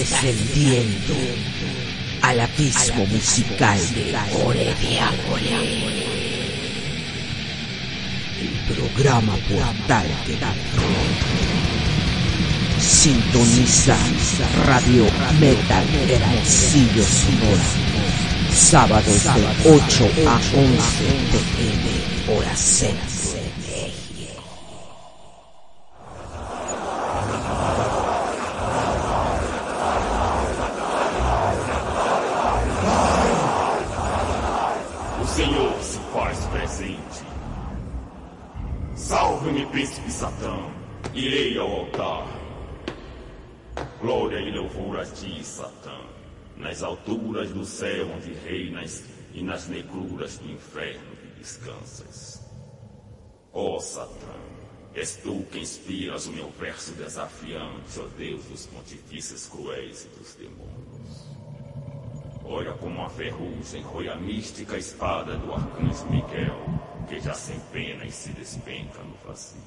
Descendiendo al abismo musical de Ore El programa portal que da Sintoniza Radio Metal Hermosillo Sonora. Sábados de 8 a 11 pm, hora centro. Onde reinas e nas negruras do inferno que descansas. Ó Satã, és tu que inspiras o meu verso desafiante, ó Deus dos pontifícios cruéis e dos demônios. Olha como a ferrugem roi a mística espada do arcanjo Miguel, que já sem pena e se despenca no vazio.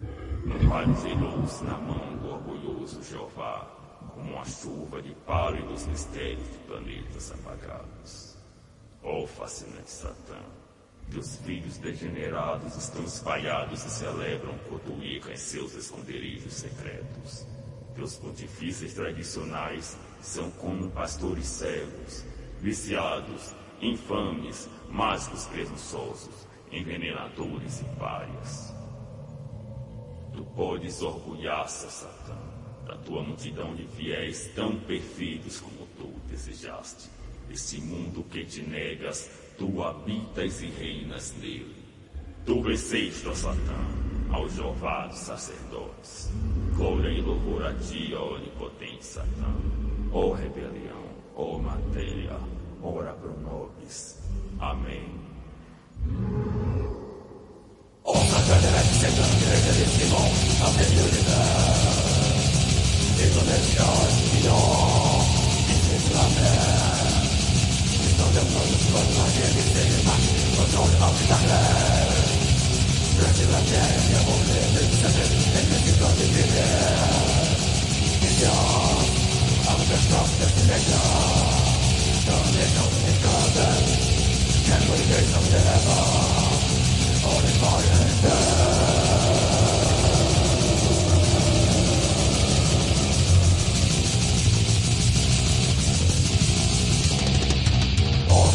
Um vale zeloso na mão do orgulhoso Jeová, como uma chuva de pálidos mistérios de planetas apagados. Ó fascinante Satã, teus filhos degenerados estão espalhados e celebram Cotuíca em seus esconderijos secretos. Teus pontifícios tradicionais são como pastores cegos, viciados, infames, mágicos presunçosos, envenenadores e párias. Tu podes orgulhar-se, Satã, da tua multidão de fiéis tão perfeitos como tu desejaste. Esse mundo que te negas, tu habitas e reinas nele. Tu venceste, ó Satã, ao Jeová dos sacerdotes. Glória e louvor a ti, ó onipotente Satã. Ó rebelião, ó matéria, ora pro nobis. Amém. Oh, Can we do something ever? All in my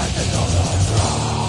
Muerte todo.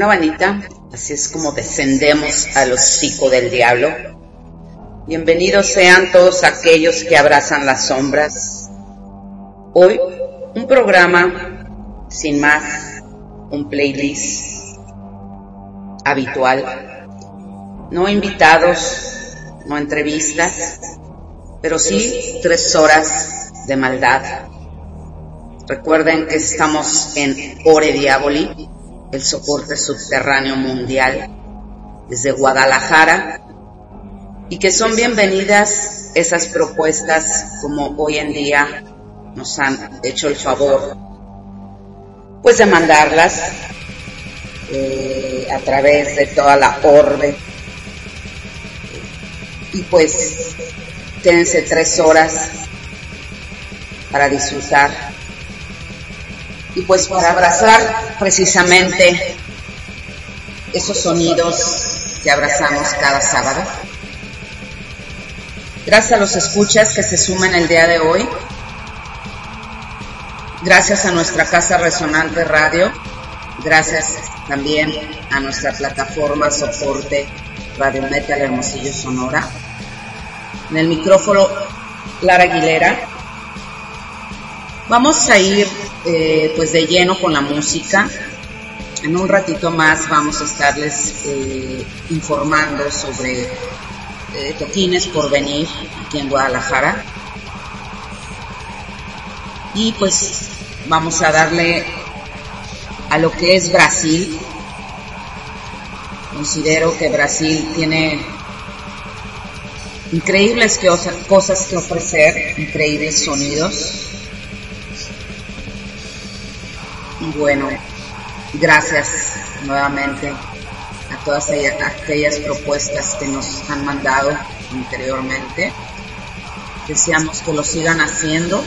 Bueno, Vanita, así es como descendemos al hocico del diablo. Bienvenidos sean todos aquellos que abrazan las sombras. Hoy, un programa sin más, un playlist habitual. No invitados, no entrevistas, pero sí tres horas de maldad. Recuerden que estamos en Ore Diaboli, el soporte subterráneo mundial desde Guadalajara y que son bienvenidas esas propuestas como hoy en día nos han hecho el favor pues de mandarlas eh, a través de toda la orbe. Y pues quédense tres horas para disfrutar y pues para abrazar precisamente esos sonidos que abrazamos cada sábado. Gracias a los escuchas que se suman el día de hoy. Gracias a nuestra Casa Resonante Radio. Gracias también a nuestra plataforma soporte Radio Metal Hermosillo Sonora. En el micrófono Lara Aguilera. Vamos a ir eh, pues de lleno con la música. En un ratito más vamos a estarles eh, informando sobre eh, toquines por venir aquí en Guadalajara. Y pues vamos a darle a lo que es Brasil. Considero que Brasil tiene increíbles cosas que ofrecer, increíbles sonidos Bueno, gracias nuevamente a todas aquellas propuestas que nos han mandado anteriormente. Deseamos que lo sigan haciendo.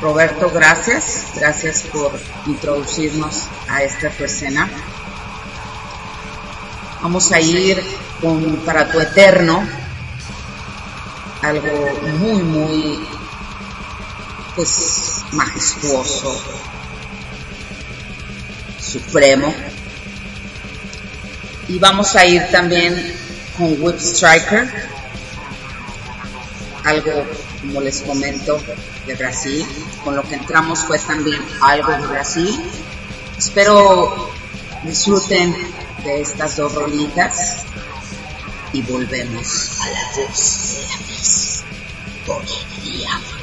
Roberto, gracias. Gracias por introducirnos a esta tu escena. Vamos a ir con Para tu Eterno, algo muy, muy, pues majestuoso, supremo. Y vamos a ir también con Whip Striker, algo como les comento de Brasil. Con lo que entramos fue también algo de Brasil. Espero disfruten de estas dos rolitas y volvemos a la voz de la voz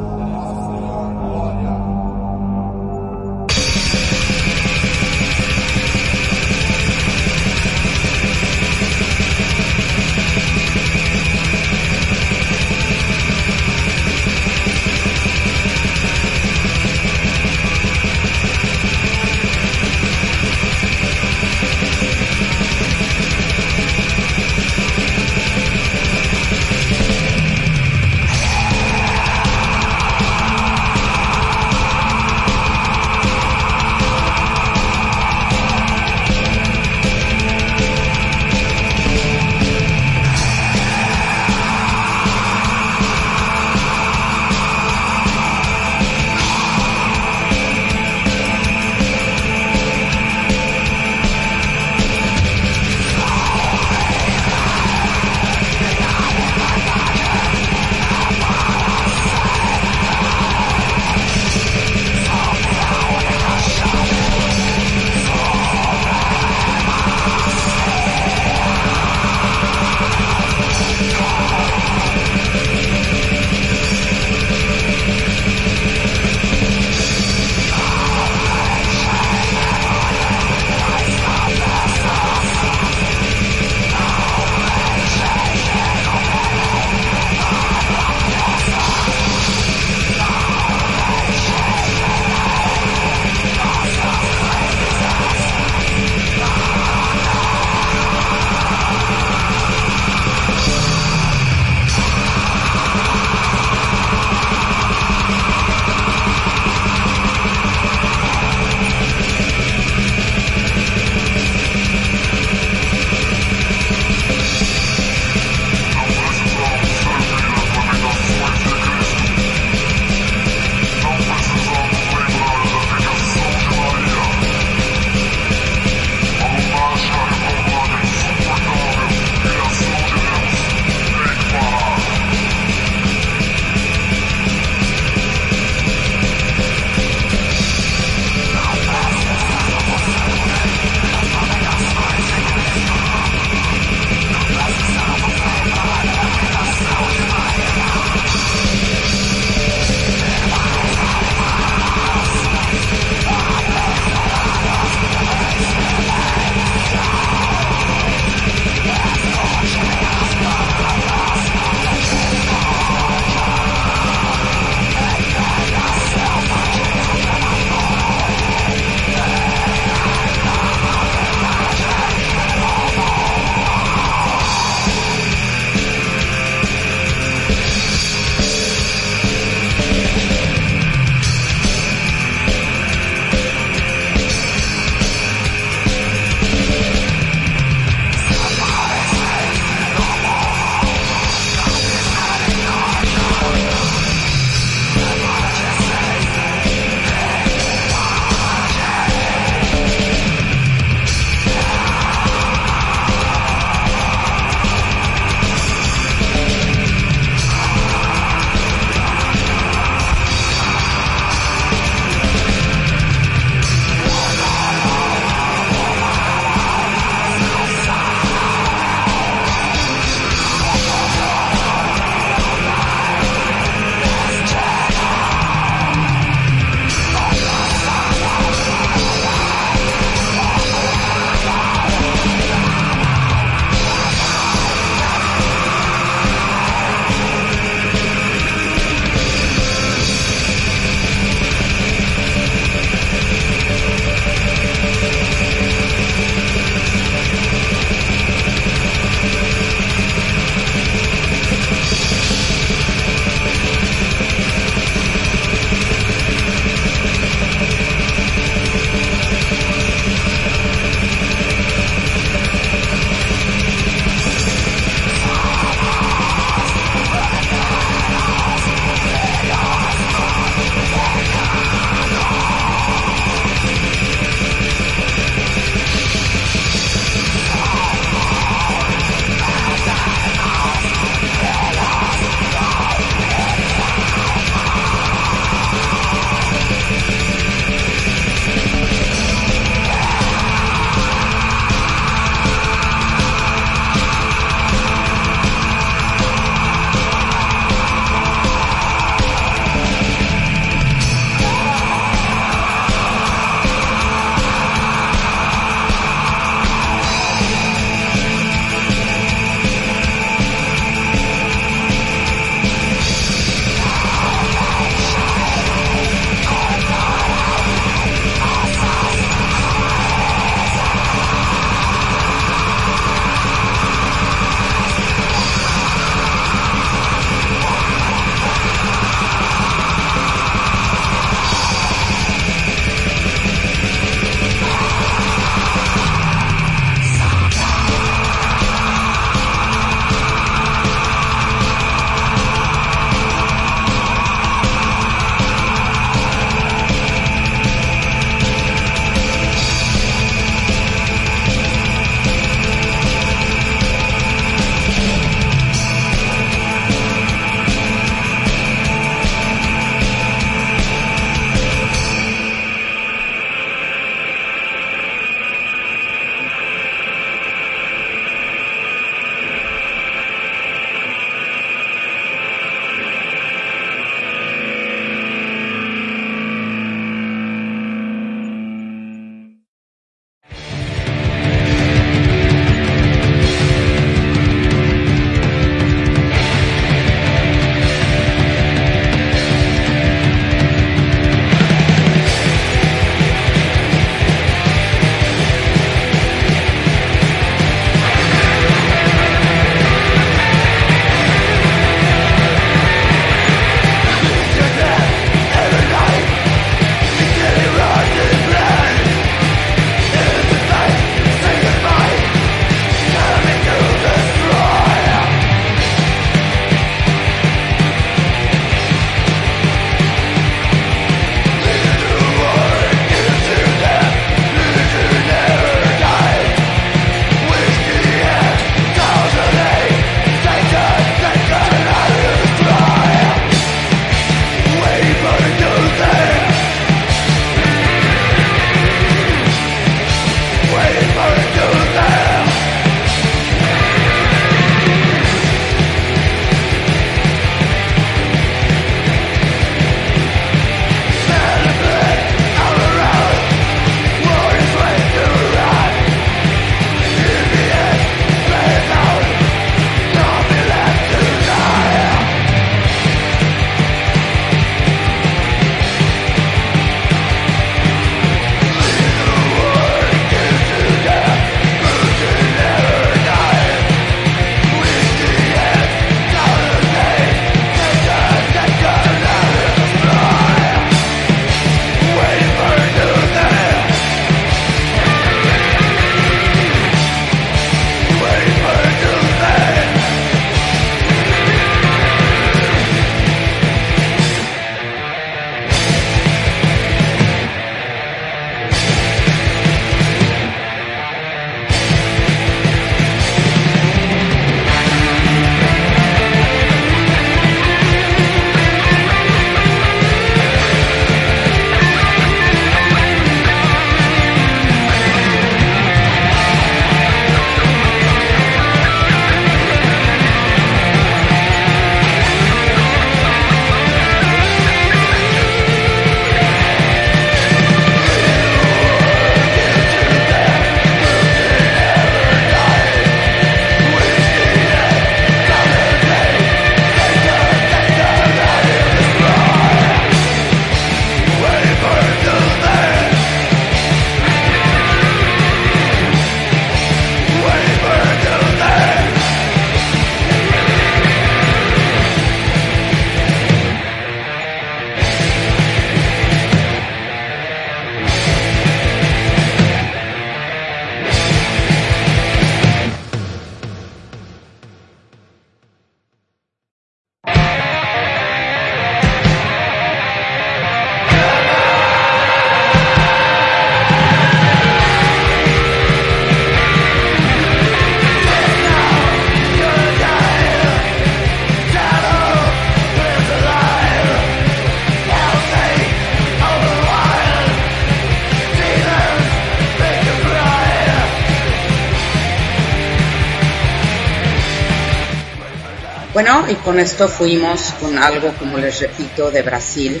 Y con esto fuimos con algo, como les repito, de Brasil.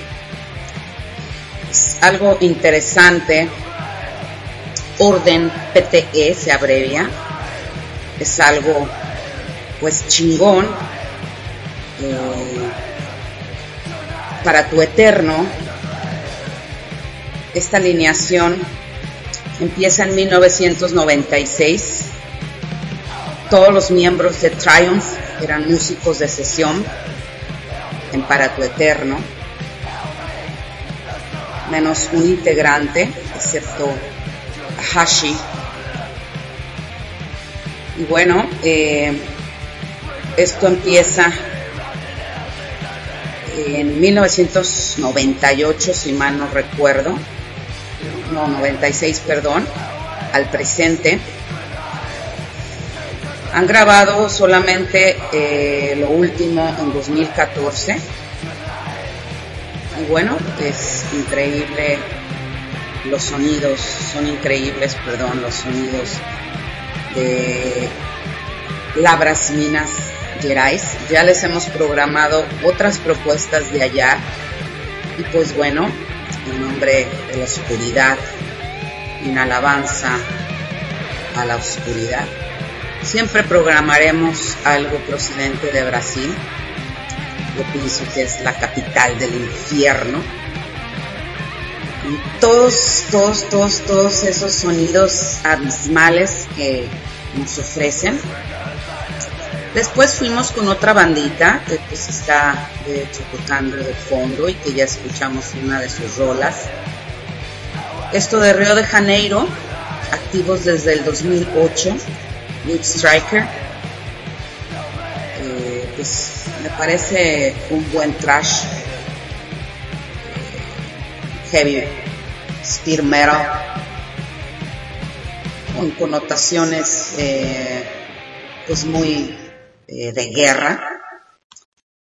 Es algo interesante. Orden PTE se abrevia. Es algo, pues, chingón. Eh, para tu eterno. Esta alineación empieza en 1996. Todos los miembros de Triumph eran músicos de sesión en Para tu Eterno, menos un integrante, excepto Hashi. Y bueno, eh, esto empieza en 1998, si mal no recuerdo, no, 96, perdón, al presente. Han grabado solamente eh, lo último en 2014. Y bueno, es increíble los sonidos, son increíbles, perdón, los sonidos de Labras Minas Gerais. Ya les hemos programado otras propuestas de allá. Y pues bueno, en nombre de la oscuridad, en alabanza a la oscuridad, Siempre programaremos algo procedente de Brasil. Yo pienso que es la capital del infierno. Y todos, todos, todos, todos esos sonidos abismales que nos ofrecen. Después fuimos con otra bandita que pues está de de fondo y que ya escuchamos una de sus rolas. Esto de Río de Janeiro, activos desde el 2008 Luke Striker. Eh, pues me parece un buen trash. Heavy speed metal. Con connotaciones eh, pues muy eh, de guerra.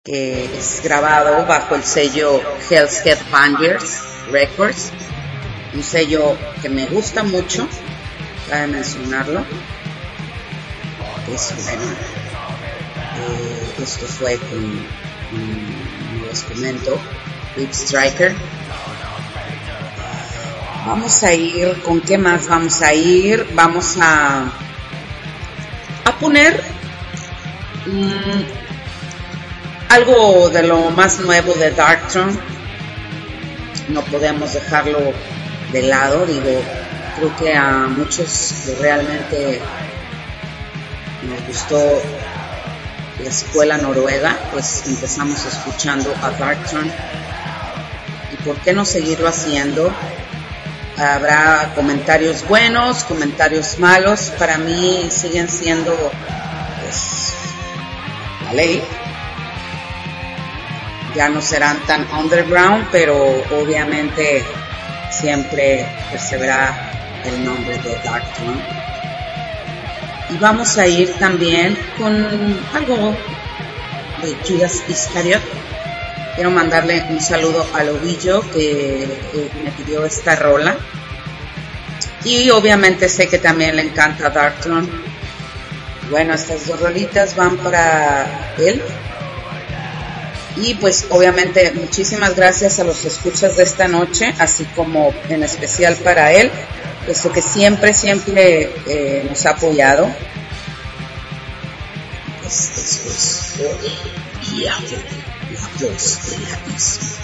Que es grabado bajo el sello Hell's Headbangers Records. Un sello que me gusta mucho. Cabe mencionarlo pues eh, esto fue con, como les comento, Whip Striker. Vamos a ir, ¿con qué más vamos a ir? Vamos a, a poner mm, algo de lo más nuevo de Darktron. No podemos dejarlo de lado, digo, creo que a muchos realmente nos gustó la escuela noruega, pues empezamos escuchando a Darktron. ¿Y por qué no seguirlo haciendo? Habrá comentarios buenos, comentarios malos. Para mí siguen siendo pues, la ley. Ya no serán tan underground, pero obviamente siempre perseverará el nombre de Darktron y vamos a ir también con algo de Judas Iscariot. Quiero mandarle un saludo a Lobillo que, me pidió esta rola. Y obviamente sé que también le encanta Darktron. Bueno, estas dos rolitas van para él. Y pues obviamente muchísimas gracias a los escuchas de esta noche, así como en especial para él puesto que siempre, siempre eh, nos ha apoyado. Eso es y la voz de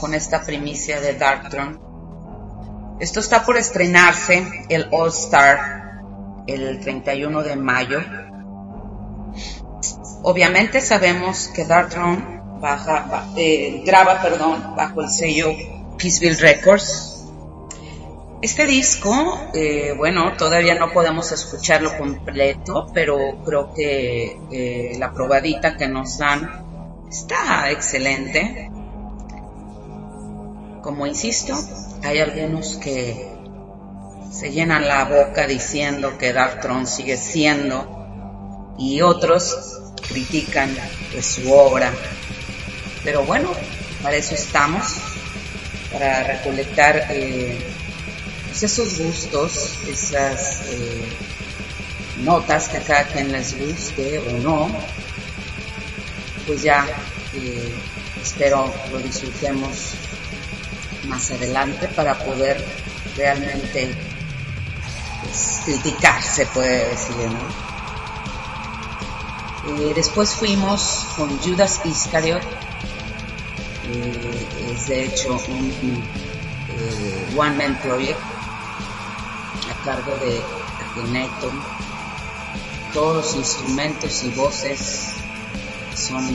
con esta primicia de Darktron. Esto está por estrenarse el All Star el 31 de mayo. Obviamente sabemos que Darktron eh, graba perdón, bajo el sello Peaceville Records. Este disco, eh, bueno, todavía no podemos escucharlo completo, pero creo que eh, la probadita que nos dan está excelente. Insisto, hay algunos que se llenan la boca diciendo que Darktron sigue siendo y otros critican su obra. Pero bueno, para eso estamos, para recolectar eh, pues esos gustos, esas eh, notas que cada quien les guste o no, pues ya eh, espero lo disfrutemos más adelante para poder realmente pues, criticar, se puede decir. Eh, después fuimos con Judas Iscariot, eh, es de hecho un, One Man Project a cargo de Akhenaton. Todos los instrumentos y voces son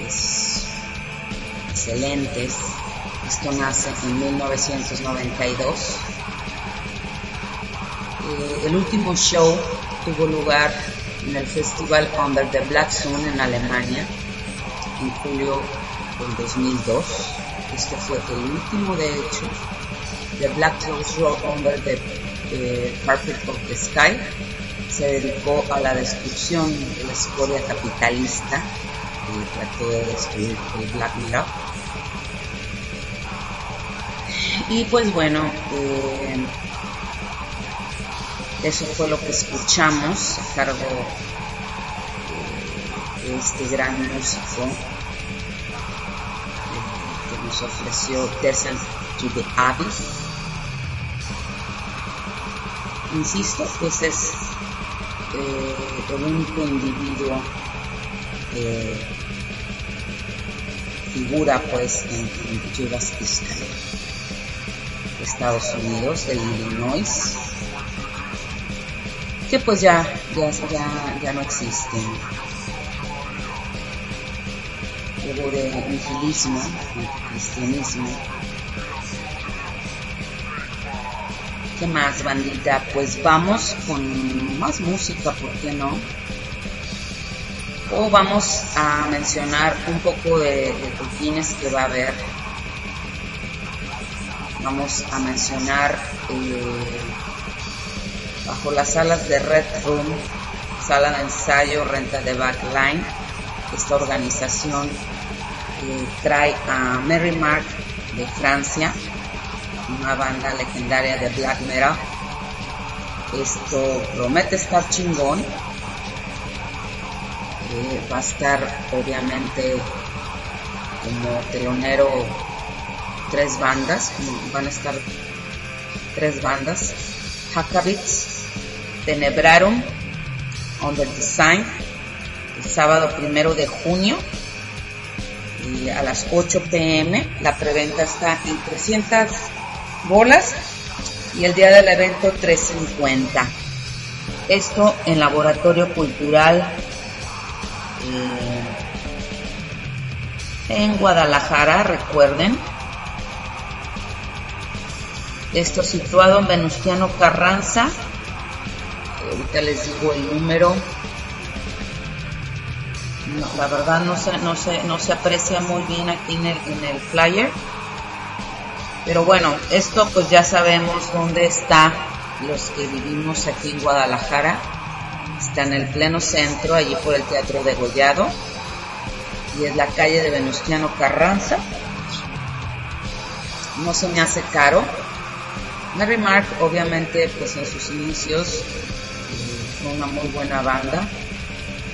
pues, excelentes. Nace en 1992. Eh, el último show tuvo lugar en el festival Under the Black Sun en Alemania en julio del 2002. Este fue el último, de hecho, The Black Rose Road Under the eh, Carpet of the Sky se dedicó a la destrucción de la escoria capitalista y trató de destruir el Black Mirror. Y pues bueno, eh, eso fue lo que escuchamos a cargo de este gran músico eh, que nos ofreció Descent to the Abyss. Insisto, pues es eh, el único individuo figura pues en, en Judas Iscariot, Estados Unidos, de Illinois, que pues ya, ya, ya, ya no existen. Luego de nihilismo, cristianismo. ¿Qué más, bandita? Pues vamos con más música, ¿por qué no? O vamos a mencionar un poco de, de que va a haber. Vamos a mencionar eh, bajo las salas de Red Room, sala de ensayo, renta de backline. Esta organización eh, trae a Mary Mark de Francia, una banda legendaria de black metal. Esto promete estar chingón. Eh, va a estar obviamente como telonero tres bandas, van a estar tres bandas, Hakabits, Tenebrarum, Under Design, el sábado primero de junio y a las 8 pm. La preventa está en 300 bolas y el día del evento 350. Esto en Laboratorio Cultural eh, en Guadalajara, recuerden. Esto situado en Venustiano Carranza. Ahorita les digo el número. La verdad no se, no, se, no se aprecia muy bien aquí en el, en el flyer. Pero bueno, esto pues ya sabemos dónde está los que vivimos aquí en Guadalajara. Está en el pleno centro, allí por el Teatro de Gollado. Y es la calle de Venustiano Carranza. No se me hace caro. Mary Mark, obviamente, pues en sus inicios eh, fue una muy buena banda.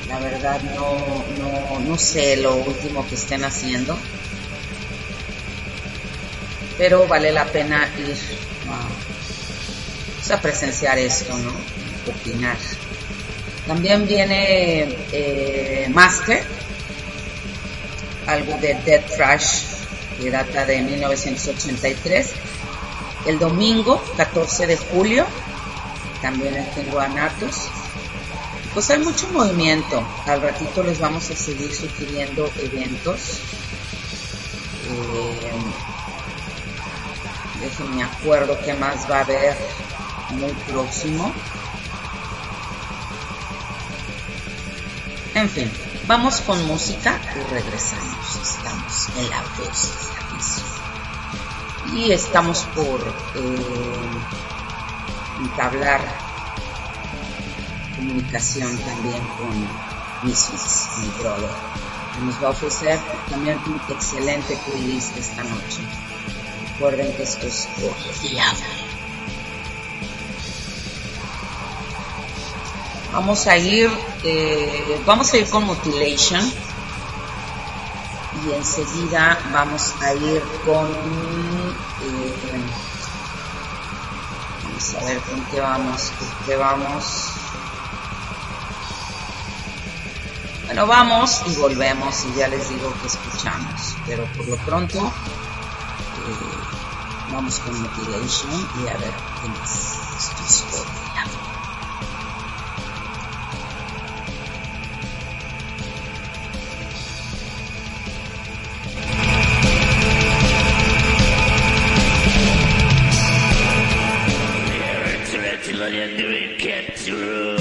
La verdad no, no, no sé lo último que estén haciendo pero vale la pena ir a, a presenciar esto, ¿no? Opinar. También viene eh, Master algo de Dead Trash que data de 1983. El domingo 14 de julio también tengo Guanatos. Pues hay mucho movimiento. Al ratito les vamos a seguir sugiriendo eventos. Eh, déjenme acuerdo qué más va a haber muy próximo. En fin, vamos con música y regresamos. Estamos en la voz Y estamos por eh, entablar comunicación también con Mrs. mi brother, nos va a ofrecer también un excelente playlist esta noche. Recuerden que esto es Vamos a ir, eh, vamos a ir con Mutilation y enseguida vamos a ir con a ver con qué vamos, con qué vamos. Bueno, vamos y volvemos y ya les digo que escuchamos, pero por lo pronto eh, vamos con Mutilation y a ver qué más. that we get through.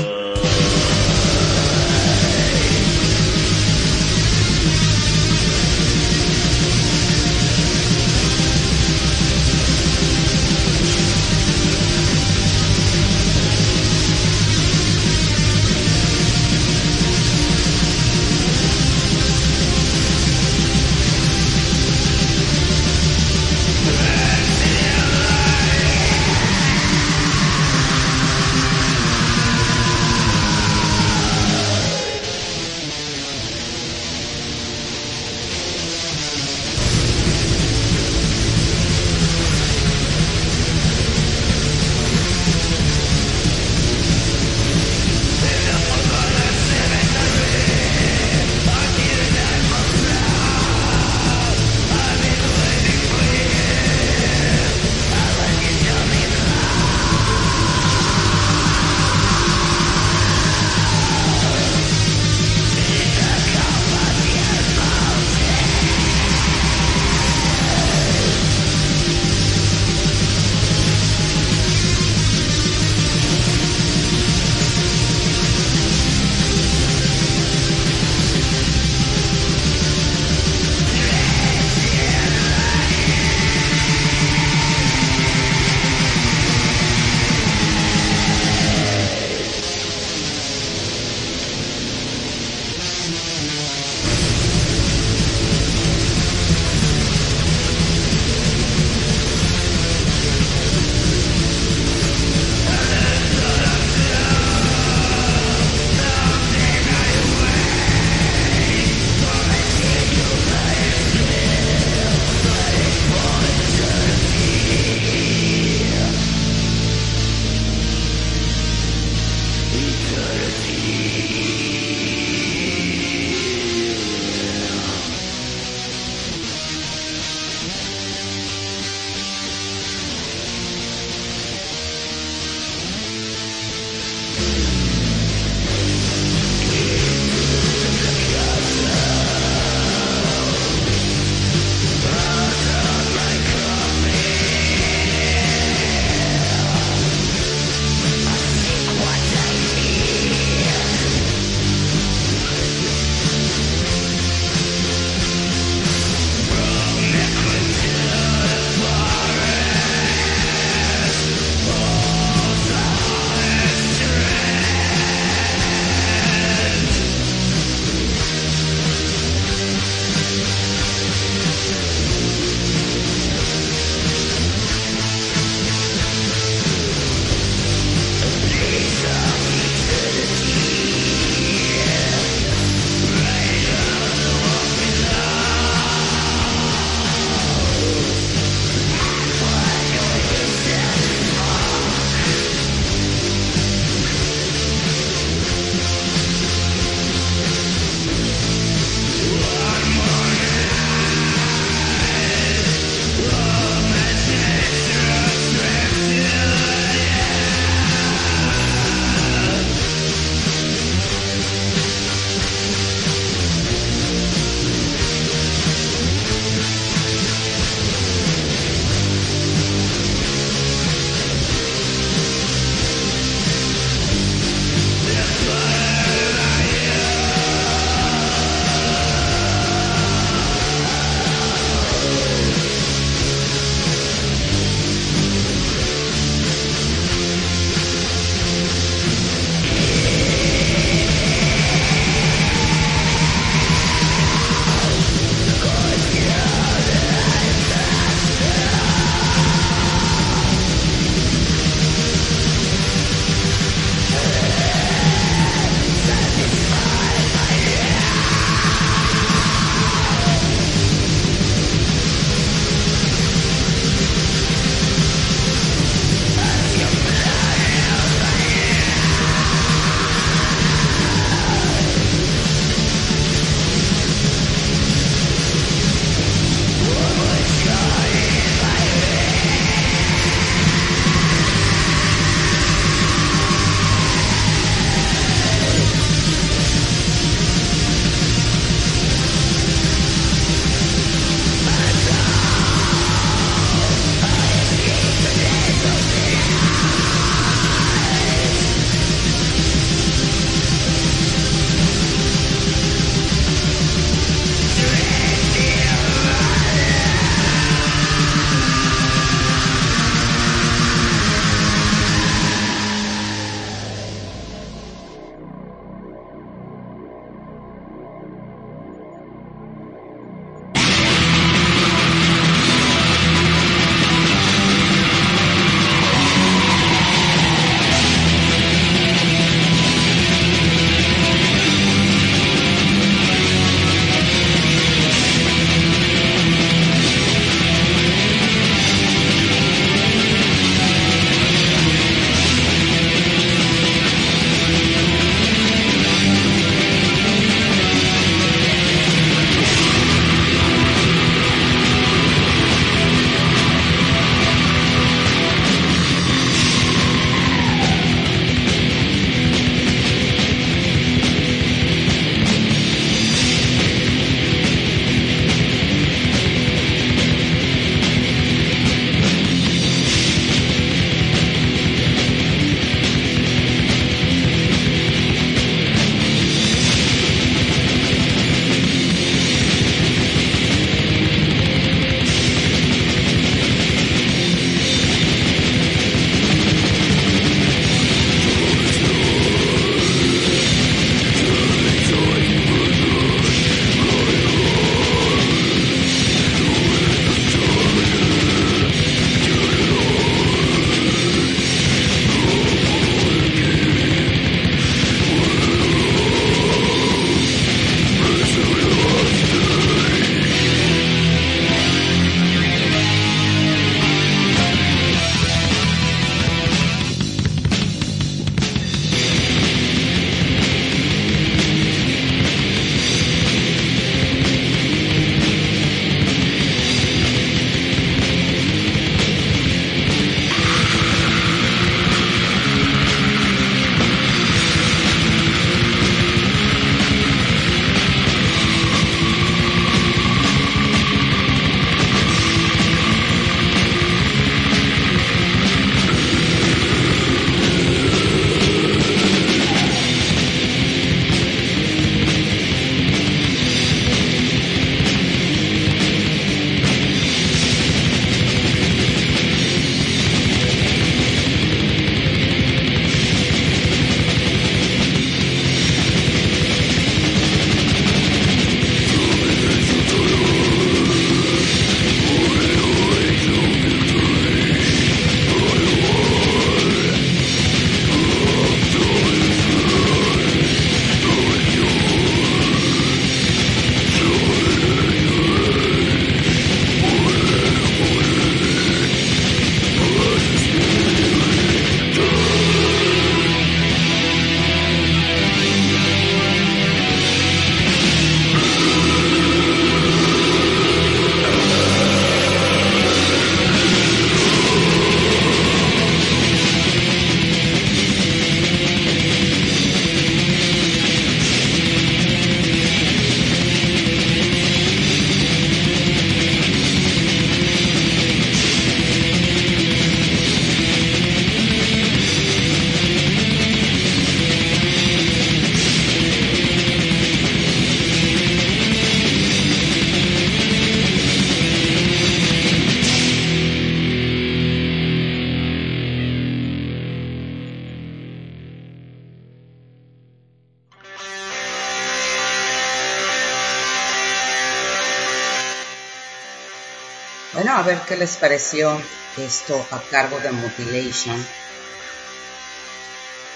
Ver qué les pareció esto a cargo de Mutilation.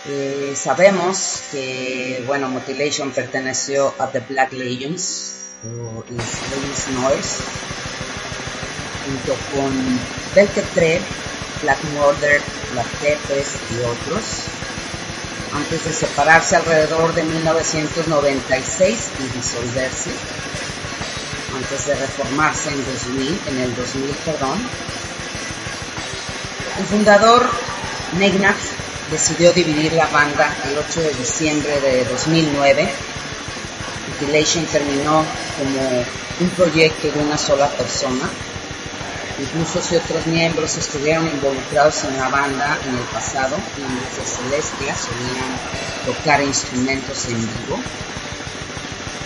Eh, sabemos que, bueno, Mutilation perteneció a The Black Legends, o Legends Noise, junto con Belketre, Black Murder, Black Peppers y otros, antes de separarse alrededor de 1996 y disolverse, antes de reformarse en 2000, en el 2000, perdón. El fundador Negnat decidió dividir la banda el 8 de diciembre de 2009. Mutilation terminó como un proyecto de una sola persona. Incluso si otros miembros estuvieron involucrados en la banda en el pasado, de Celestia solían tocar instrumentos en vivo.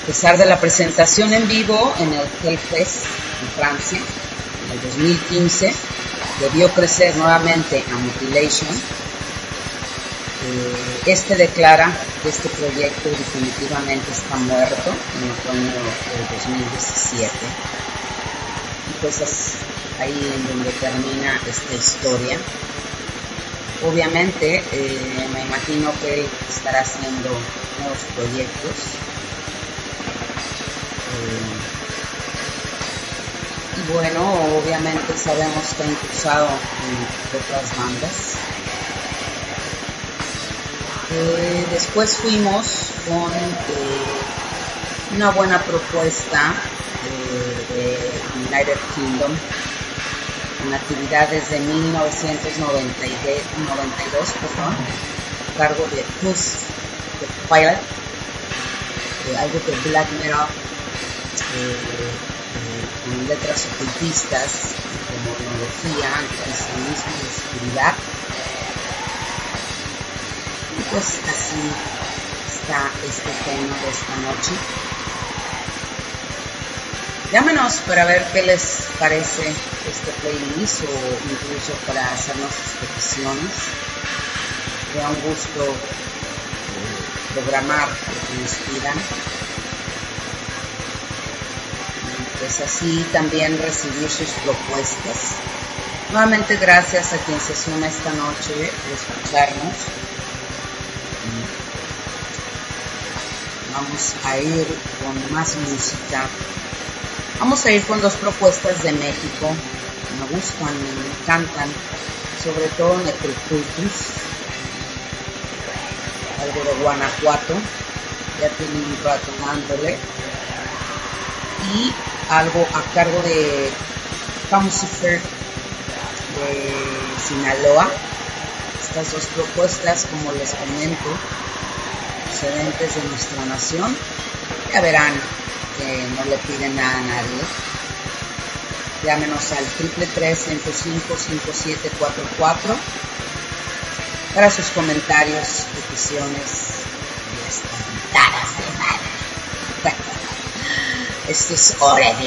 A pesar de la presentación en vivo en el Hellfest en Francia en el 2015, debió crecer nuevamente a Mutilation eh, este declara que este proyecto definitivamente está muerto en otoño del 2017. Y pues es ahí en donde termina esta historia. Obviamente, eh, me imagino que él estará haciendo nuevos proyectos. Y bueno, obviamente sabemos que ha impulsado en otras bandas. Eh, después fuimos con eh, una buena propuesta eh, de United Kingdom en actividades de 1992, perdón, a cargo de Puss the Pilot, algo de black metal con letras ocultistas como tecnología, anticristianismo y oscuridad pues así está este tema de esta noche. Llámenos para ver qué les parece este playlist o incluso para hacernos sus peticiones. da un gusto eh, programar lo que nos pidan. Así también recibir sus propuestas. Nuevamente gracias a quien se suma esta noche por escucharnos. vamos a ir con más música. Vamos a ir con dos propuestas de México. Me gustan, me encantan, sobre todo Necrocultus, algo de Guanajuato, ya tiene un rato dándole, y algo a cargo de Camusifer de Sinaloa. Estas dos propuestas, como les comento, procedentes de nuestra nación, ya verán que no le piden nada a nadie. Llámenos al triple 5744 para sus comentarios, peticiones Esto es hora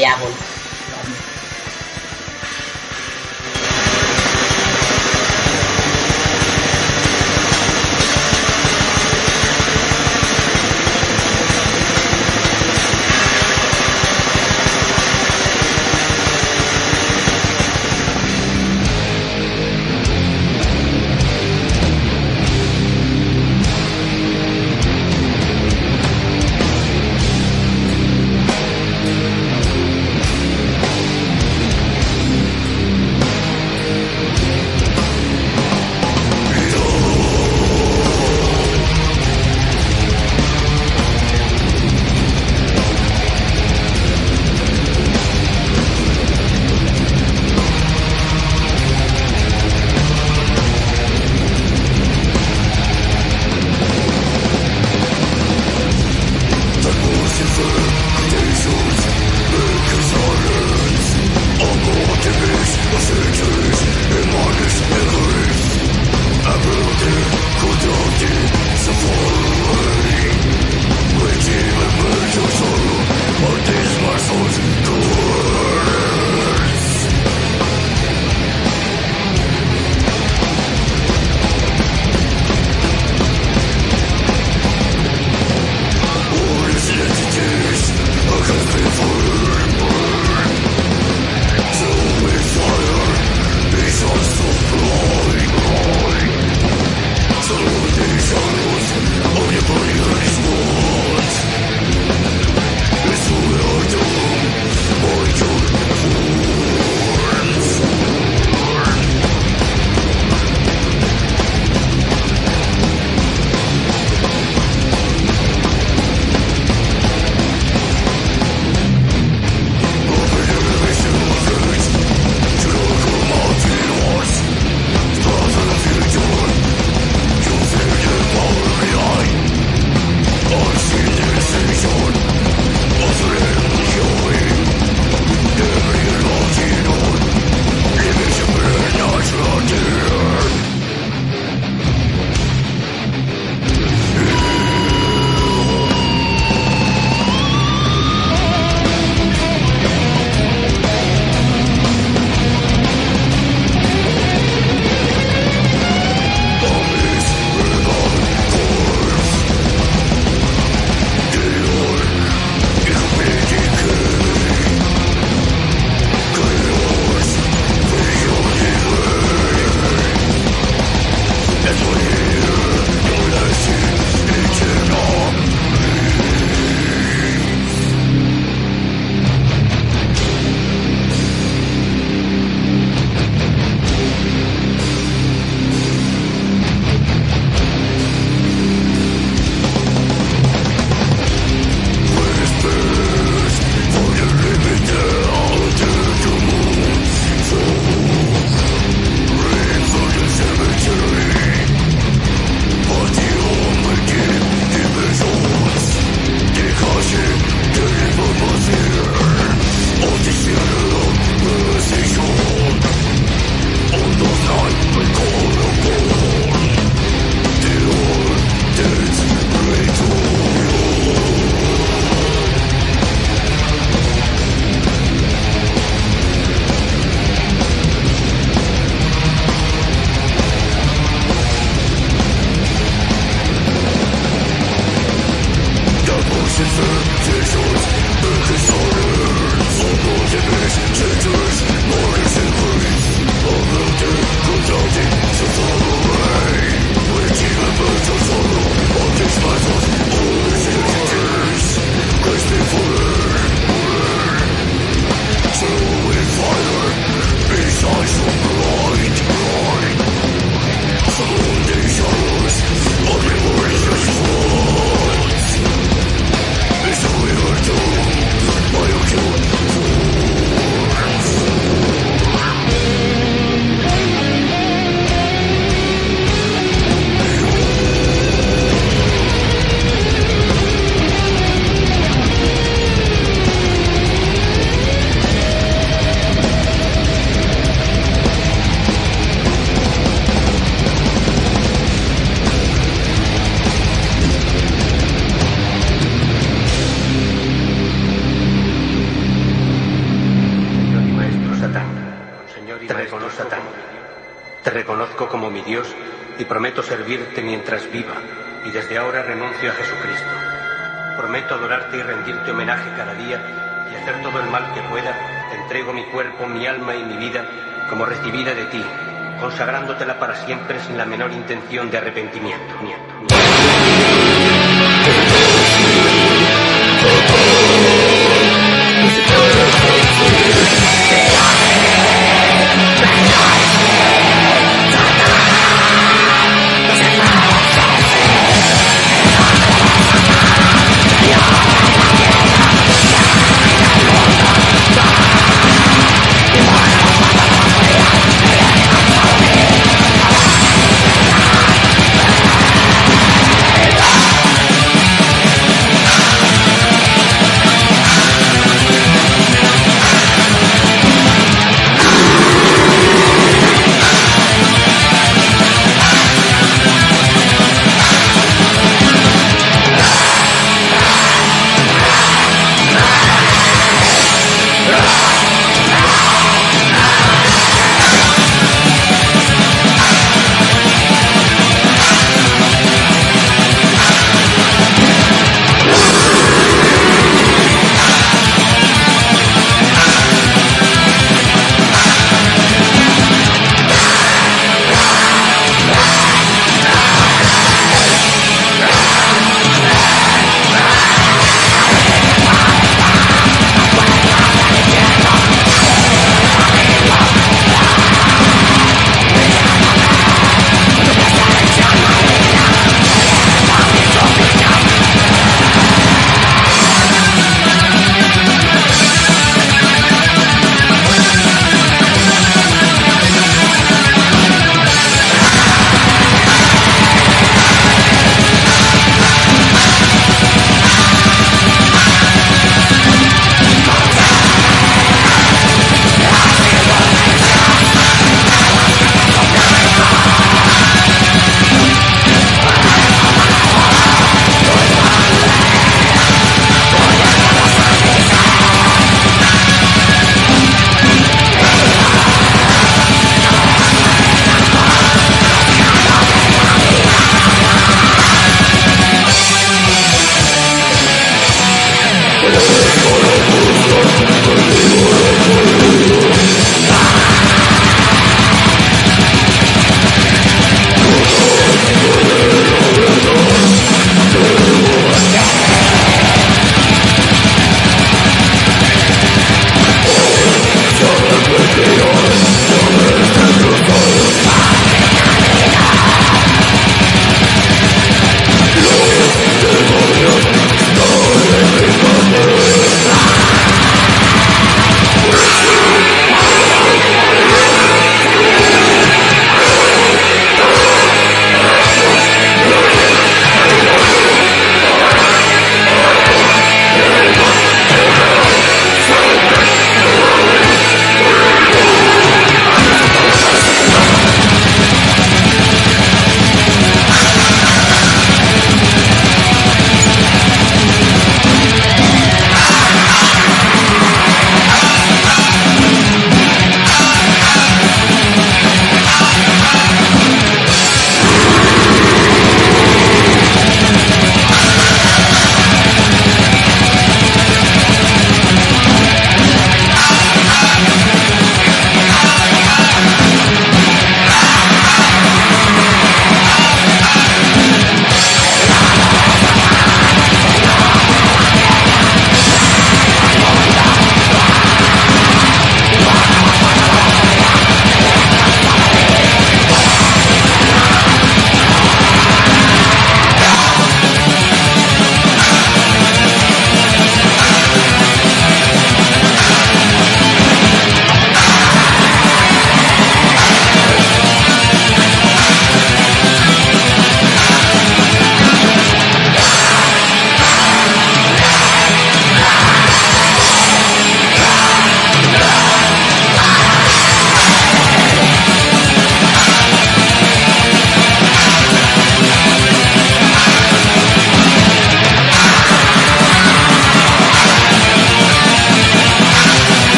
siempre sin la menor intención de arrepentimiento.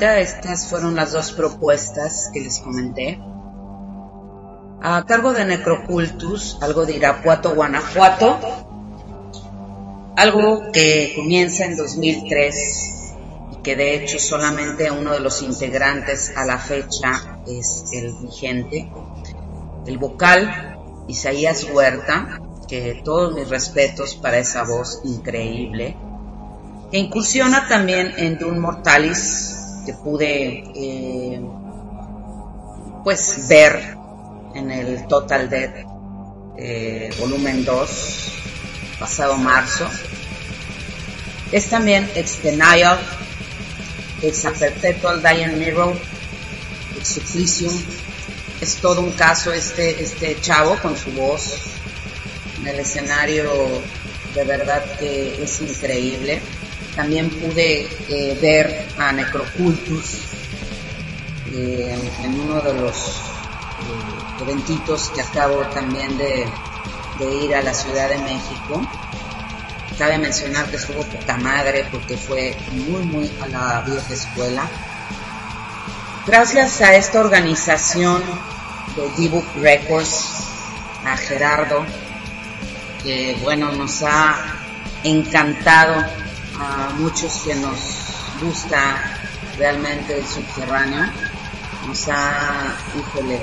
Estas fueron las dos propuestas que les comenté. A cargo de Necrocultus, algo de Irapuato, Guanajuato. Algo que comienza en 2003 y que de hecho solamente uno de los integrantes a la fecha es el vigente. El vocal, Isaías Huerta, que todos mis respetos para esa voz increíble que incursiona también en Dune Mortalis, que pude eh, pues ver en el Total Dead eh, volumen 2 pasado marzo. Es también Ex Denial, Ex A Perpetual Dying Mirror, Ex Supplicium. Es todo un caso este, este chavo con su voz en el escenario, de verdad que es increíble. También pude eh, ver a Necrocultus eh, en uno de los eh, eventitos que acabo también de, ir a la Ciudad de México. Cabe mencionar que estuvo poca madre porque fue muy, muy a la vieja escuela. Gracias a esta organización de D-Book Records, a Gerardo, que bueno, nos ha encantado a muchos que nos gusta realmente el subterráneo, nos ha, híjole,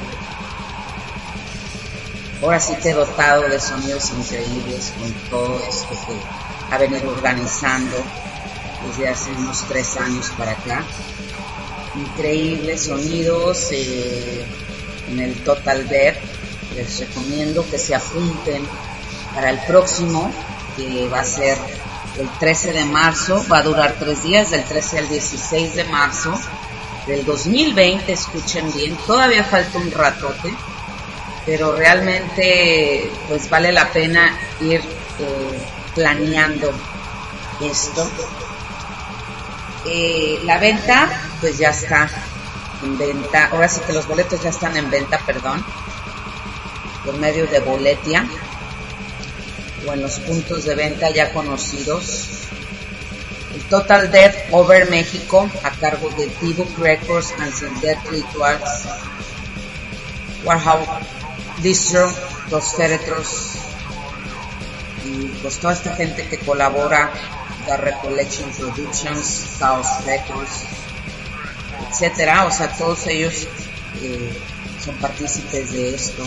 ahora sí he dotado de sonidos increíbles con todo esto que ha venido organizando desde hace unos tres años para acá. Increíbles sonidos eh, en el Total Dead. Les recomiendo que se apunten para el próximo, que va a ser el 13 de marzo, va a durar tres días, del 13 al 16 de marzo del 2020, escuchen bien, todavía falta un ratote, pero realmente pues vale la pena ir eh, planeando esto. Eh, la venta pues ya está en venta, ahora sí que los boletos ya están en venta, perdón, por medio de Boletia o en los puntos de venta ya conocidos. El Total Death Over México a cargo de D-Book Records and Death Rituals. Warhouse Distro, Los Féretros y pues toda esta gente que colabora, The Recollection Productions, Chaos Records, etcétera, o sea, todos ellos eh, son partícipes de esto.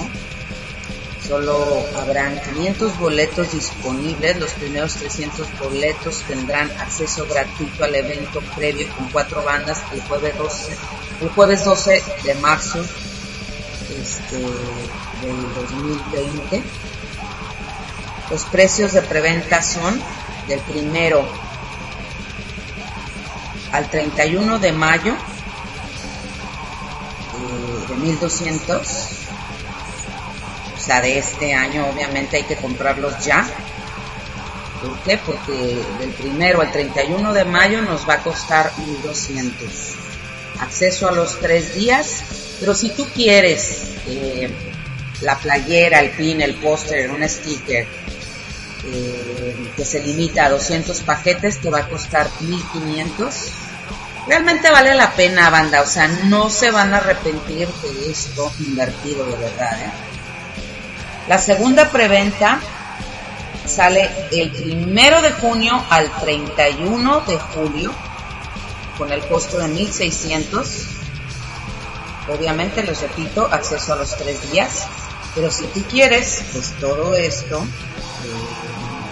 Solo habrán 500 boletos disponibles. Los primeros 300 boletos tendrán acceso gratuito al evento previo con cuatro bandas el jueves 12, el jueves 12 de marzo este, del 2020. Los precios de preventa son del primero al 31 de mayo eh, de 1200 sea, de este año obviamente hay que comprarlos ya. ¿Por qué? Porque del primero al 31 de mayo nos va a costar 1200. Acceso a los tres días, pero si tú quieres eh, la playera, el pin, el póster, un sticker, eh, que se limita a 200 paquetes, te va a costar 1500. Realmente vale la pena, banda, o sea, no se van a arrepentir de esto invertido de verdad, ¿eh? La segunda preventa sale el primero de junio al 31 de julio con el costo de 1600. Obviamente, les repito, acceso a los tres días. Pero si tú quieres, pues todo esto, eh,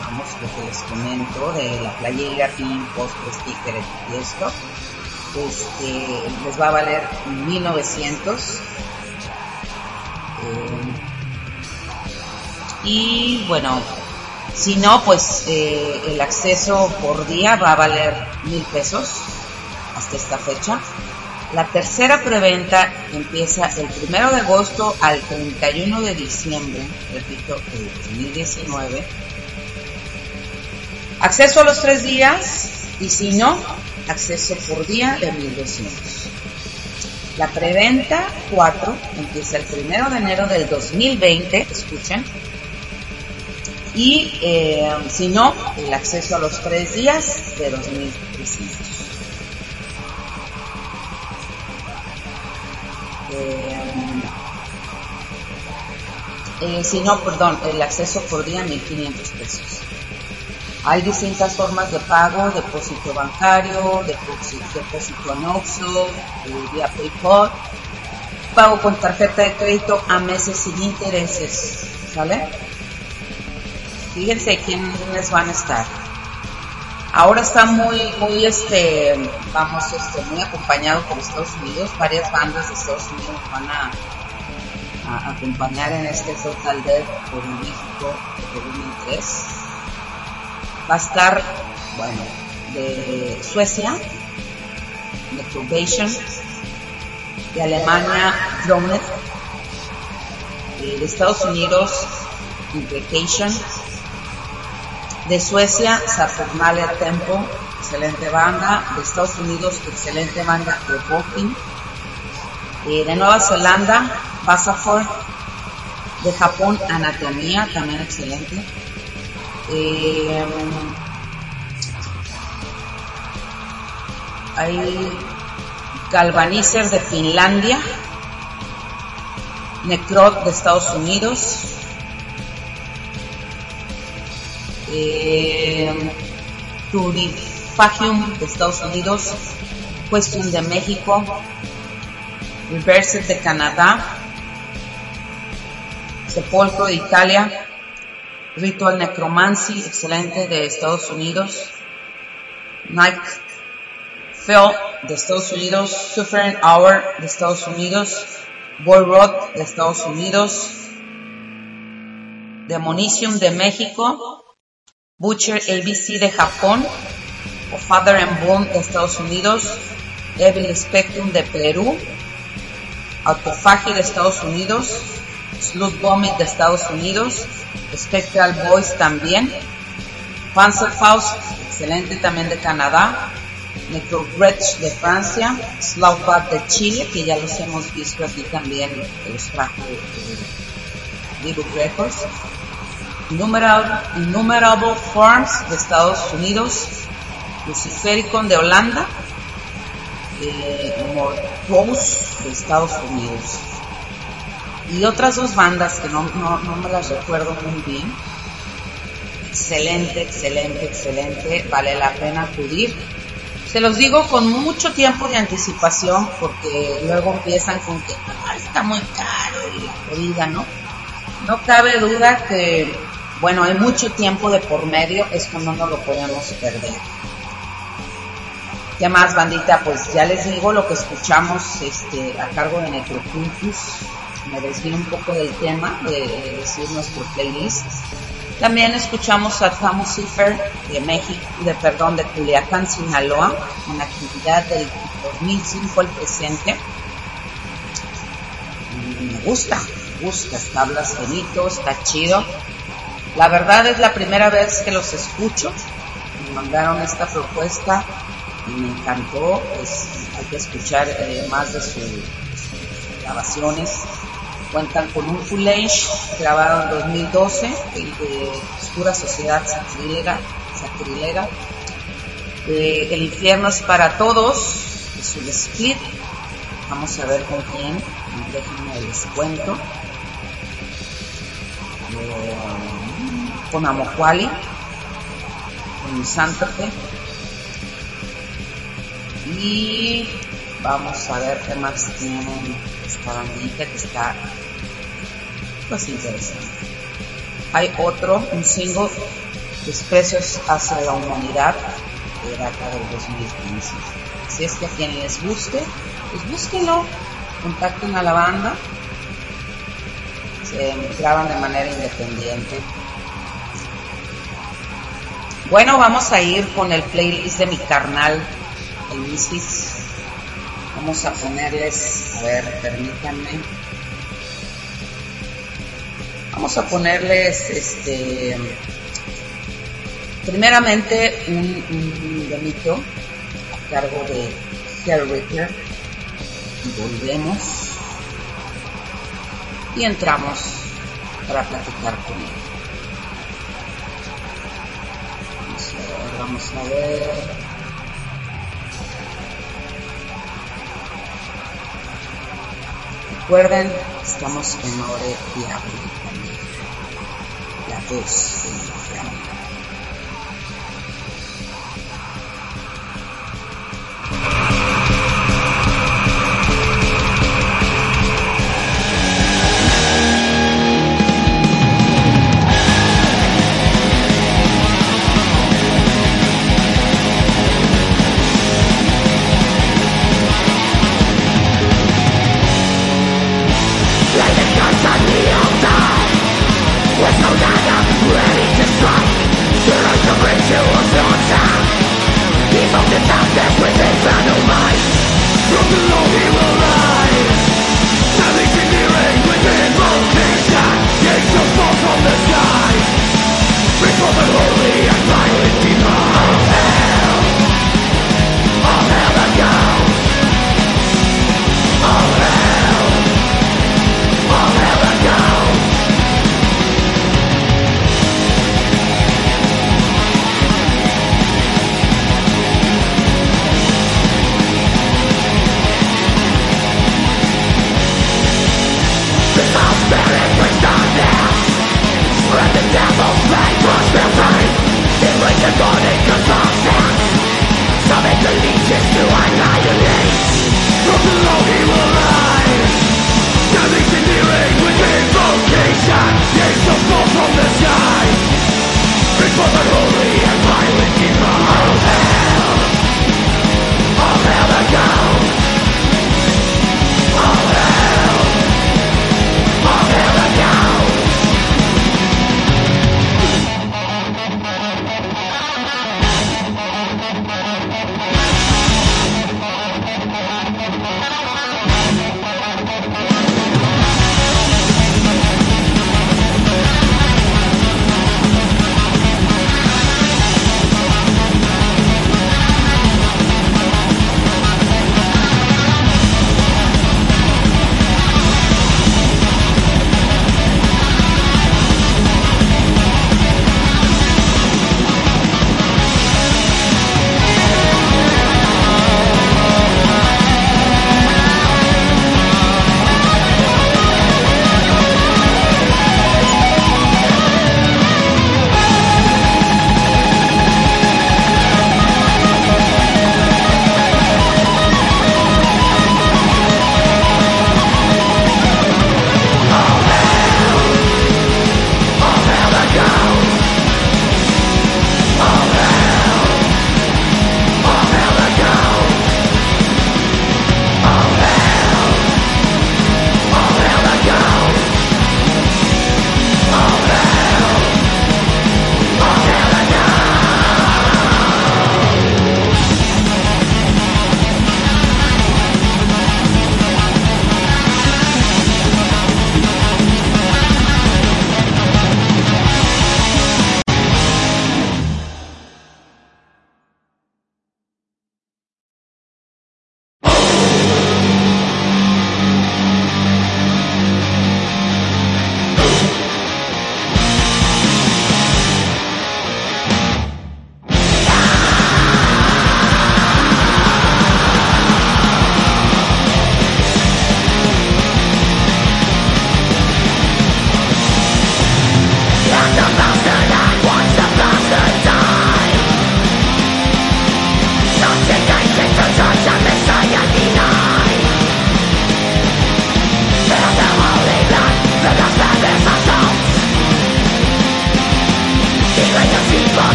vamos, lo que les comento de la playera, pin, post, sticker y esto, este, les va a valer 1900. Eh, y bueno, si no, pues eh, el acceso por día va a valer mil pesos hasta esta fecha. La tercera preventa empieza el primero de agosto al 31 de diciembre, repito, el 2019. Acceso a los tres días y si no, acceso por día de 1200. La preventa 4 empieza el primero de enero del 2020, escuchen, y eh, si no, el acceso a los tres días de 2.300. eh, si no, perdón, el acceso por día 1500 pesos. Hay distintas formas de pago, depósito bancario, depósito, depósito en Oxxo, vía PayPal, pago con tarjeta de crédito a meses sin intereses, ¿sale? Fíjense quiénes van a estar. Ahora está muy, muy, este, vamos, este, muy acompañado por Estados Unidos. Varias bandas de Estados Unidos van a, acompañar en este Total Death por México de 2003 va a estar, bueno, de Suecia, de Probation, de Alemania, Dronet, de Estados Unidos, Implication, de Suecia, Saturnalia Tempo, excelente banda, de Estados Unidos, excelente banda, Revoking, eh, de Nueva Zelanda, Basafor, de Japón, Anatomía, también excelente, eh, hay Galvanizer de Finlandia, Necrot de Estados Unidos, eh, de Estados Unidos, Question de México, Reverse de Canadá, Sepulcro de Italia, Ritual Necromancy, excelente, de Estados Unidos. Nike Phil, de Estados Unidos. Suffering Hour, de Estados Unidos. Boy Rod, de Estados Unidos. Demonicium, de México. Butcher ABC, de Japón. Father and Bone, de Estados Unidos. Evil Spectrum, de Perú. Autophagy, de Estados Unidos. Slut Vomit, de Estados Unidos. Spectral Boys también. Panzerfaust, excelente también de Canadá. Necrogretsch de Francia. Slowbat de Chile, que ya los hemos visto aquí también, los trajo Records. Innumerable, Forms de Estados Unidos. Lucifericon de Holanda. Eh, de Estados Unidos y otras dos bandas que no, no, me las recuerdo muy bien. Excelente, excelente, excelente, vale la pena acudir. Se los digo con mucho tiempo de anticipación porque luego empiezan con que está muy caro y la jodida, ¿no? No cabe duda que, bueno, hay mucho tiempo de por medio, esto no nos lo podemos perder. ¿Qué más, bandita? Pues ya les digo lo que escuchamos este, a cargo de Necrocultus me desvío un poco del tema de, decir nuestro playlist. También escuchamos a Thomas Cipher de México, de perdón, de Culiacán, Sinaloa, una actividad del 2005 al presente. Me gusta, me gusta, está blasfemito, está chido. La verdad es la primera vez que los escucho. Me mandaron esta propuesta y me encantó. Hay que escuchar eh, más de sus grabaciones Cuentan con un full grabado en 2012, el de Oscura Sociedad Sacrilega. Eh, el infierno es para todos, es un split. Vamos a ver con quién, déjenme les cuento. Eh, con Amojuali, con Sántate. Y vamos a ver qué más tienen esta bandita que está pues interesante. Hay otro, un single, Desprecios hacia la humanidad, que acá del 2015. Si es que a quien les guste, pues búsquenlo, contacten a la banda, se graban de manera independiente. Bueno, vamos a ir con el playlist de mi carnal, el. Vamos a ponerles, a ver, permítanme. Vamos a ponerles, este, primeramente un, un a cargo de Hellraiser y volvemos y entramos para platicar con él. Vamos a ver. Recuerden, estamos en Ore y La 2.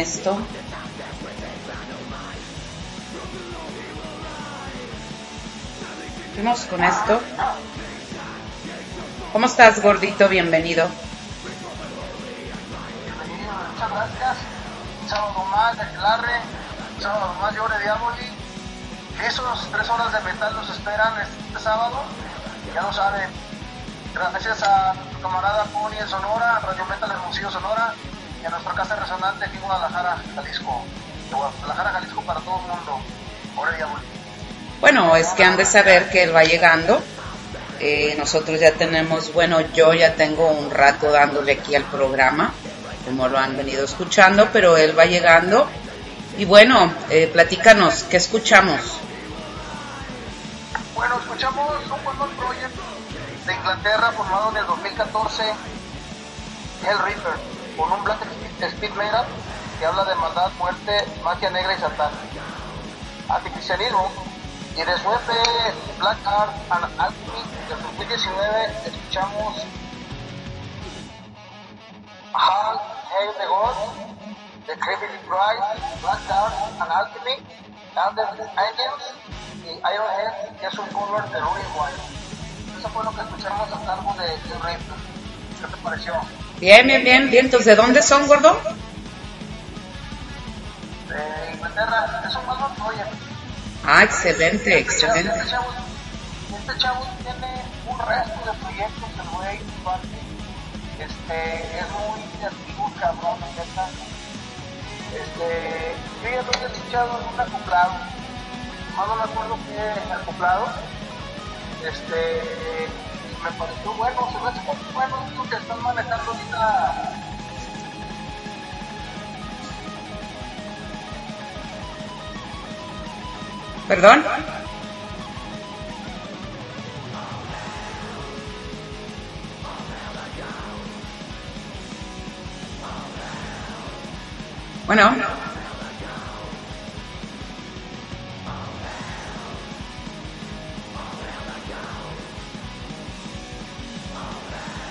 Esto. Fuimos con esto. ¿Cómo estás, gordito? Bienvenido. Bienvenido, muchas gracias. Un sábado más de Clarre, sábado más de Diaboli. Esos tres horas de metal nos esperan este sábado. Ya lo saben. Gracias a nuestro camarada Pony en Sonora, Radio Metal Hermosillo Sonora y a nuestra casa resonante aquí en Guadalajara, Jalisco. De Guadalajara, Jalisco para todo el mundo. Bueno, es que han de saber que él va llegando. Eh, nosotros ya tenemos, bueno, yo ya tengo un rato dándole aquí al programa, como lo han venido escuchando, pero él va llegando. Y bueno, eh, platícanos, ¿qué escuchamos? Bueno, escuchamos un buen project de Inglaterra formado en el 2014, Hell Reaper, con un black speed metal que habla de maldad, muerte, magia negra y satán. Artificialismo. Y de Black Art and Alchemy del 2019 escuchamos Hal Hail the God, The Heavenly Price, Black Art and Alchemy, Under Angels y Ironhead, que es un cover de Ruin Wild. Eso fue lo que escuchamos a cargo de The Reaper. ¿Qué te pareció? Bien, bien, bien, bien. Entonces, ¿de dónde son, gordo? De Inglaterra, es un. Ah, excelente, Este excelente. este chavo- este chavo tiene un resto de proyectos, el güey. Este, es muy activo, cabrón, neta. Este, yo ya lo he escuchado en un acoplado. No, me acuerdo qué es acoplado. Este, me pareció bueno, se me hace muy bueno esto que están manejando ahorita. ¿Perdón? Bueno.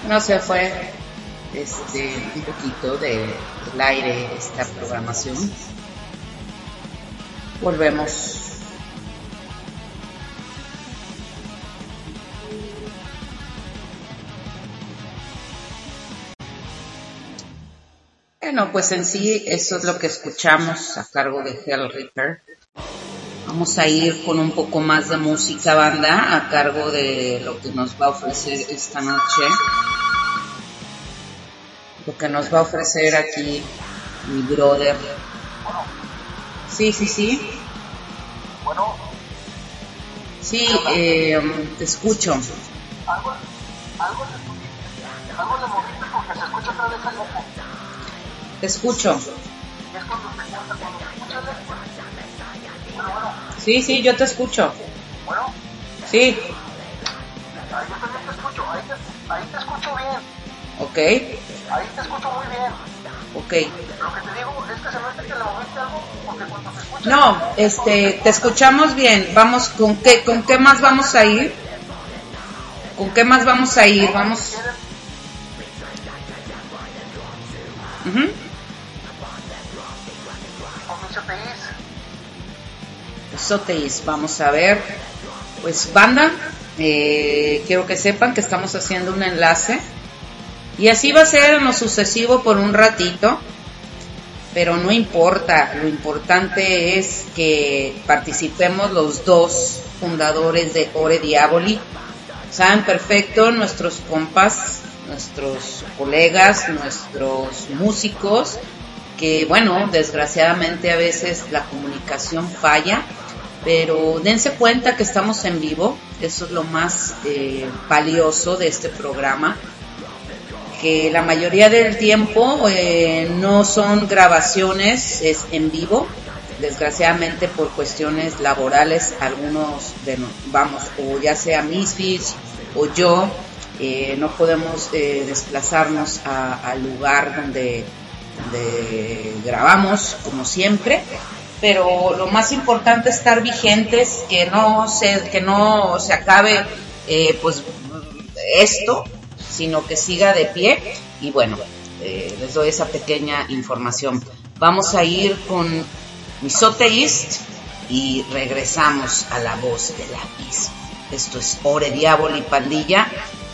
No se fue este un poquito de, del aire esta programación. Volvemos. Bueno, pues en sí eso es lo que escuchamos a cargo de Hell Reaper. Vamos a ir con un poco más de música banda a cargo de lo que nos va a ofrecer esta noche. Lo que nos va a ofrecer aquí mi brother. Sí, sí, sí. Bueno, Sí, eh, te escucho. algo, algo le, algo le moviste porque se escucha otra vez algo. Te escucho. Y es cuando se cuenta, cuando se Sí, sí, yo te escucho. bueno, Sí, ahí yo también te escucho, ahí te, ahí te escucho bien, ok, ahí te escucho muy bien. ok. Lo que te digo es que se me hace que le moviste algo porque cuando se escucha... No, este, te escuchamos bien. Vamos, ¿con qué, con qué más vamos a ir? ¿Con qué más vamos a ir? Vamos. Con Soteis, vamos a ver. Pues banda, eh, quiero que sepan que estamos haciendo un enlace. Y así va a ser en lo sucesivo por un ratito. Pero no importa, lo importante es que participemos los dos fundadores de Ore Diaboli. Saben perfecto nuestros compas, nuestros colegas, nuestros músicos, que bueno, desgraciadamente a veces la comunicación falla, pero dense cuenta que estamos en vivo, eso es lo más eh, valioso de este programa, que la mayoría del tiempo eh, no son grabaciones, es en vivo, desgraciadamente por cuestiones laborales, algunos de no- vamos, o ya sea Misfits o yo, eh, no podemos eh, desplazarnos al lugar donde grabamos, como siempre, pero lo más importante es estar vigentes, que no se, que no se acabe eh, pues esto, sino que siga de pie. Y bueno, eh, les doy esa pequeña información. Vamos a ir con Misote East y regresamos a la voz del abismo. Esto es Ore Diablo y Pandilla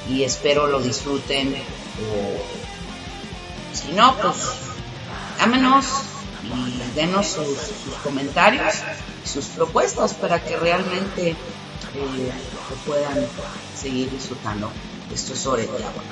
y espero lo disfruten. si no, pues ámenos y denos sus, comentarios y sus propuestas para que realmente eh, puedan seguir disfrutando. Esto es de Agua.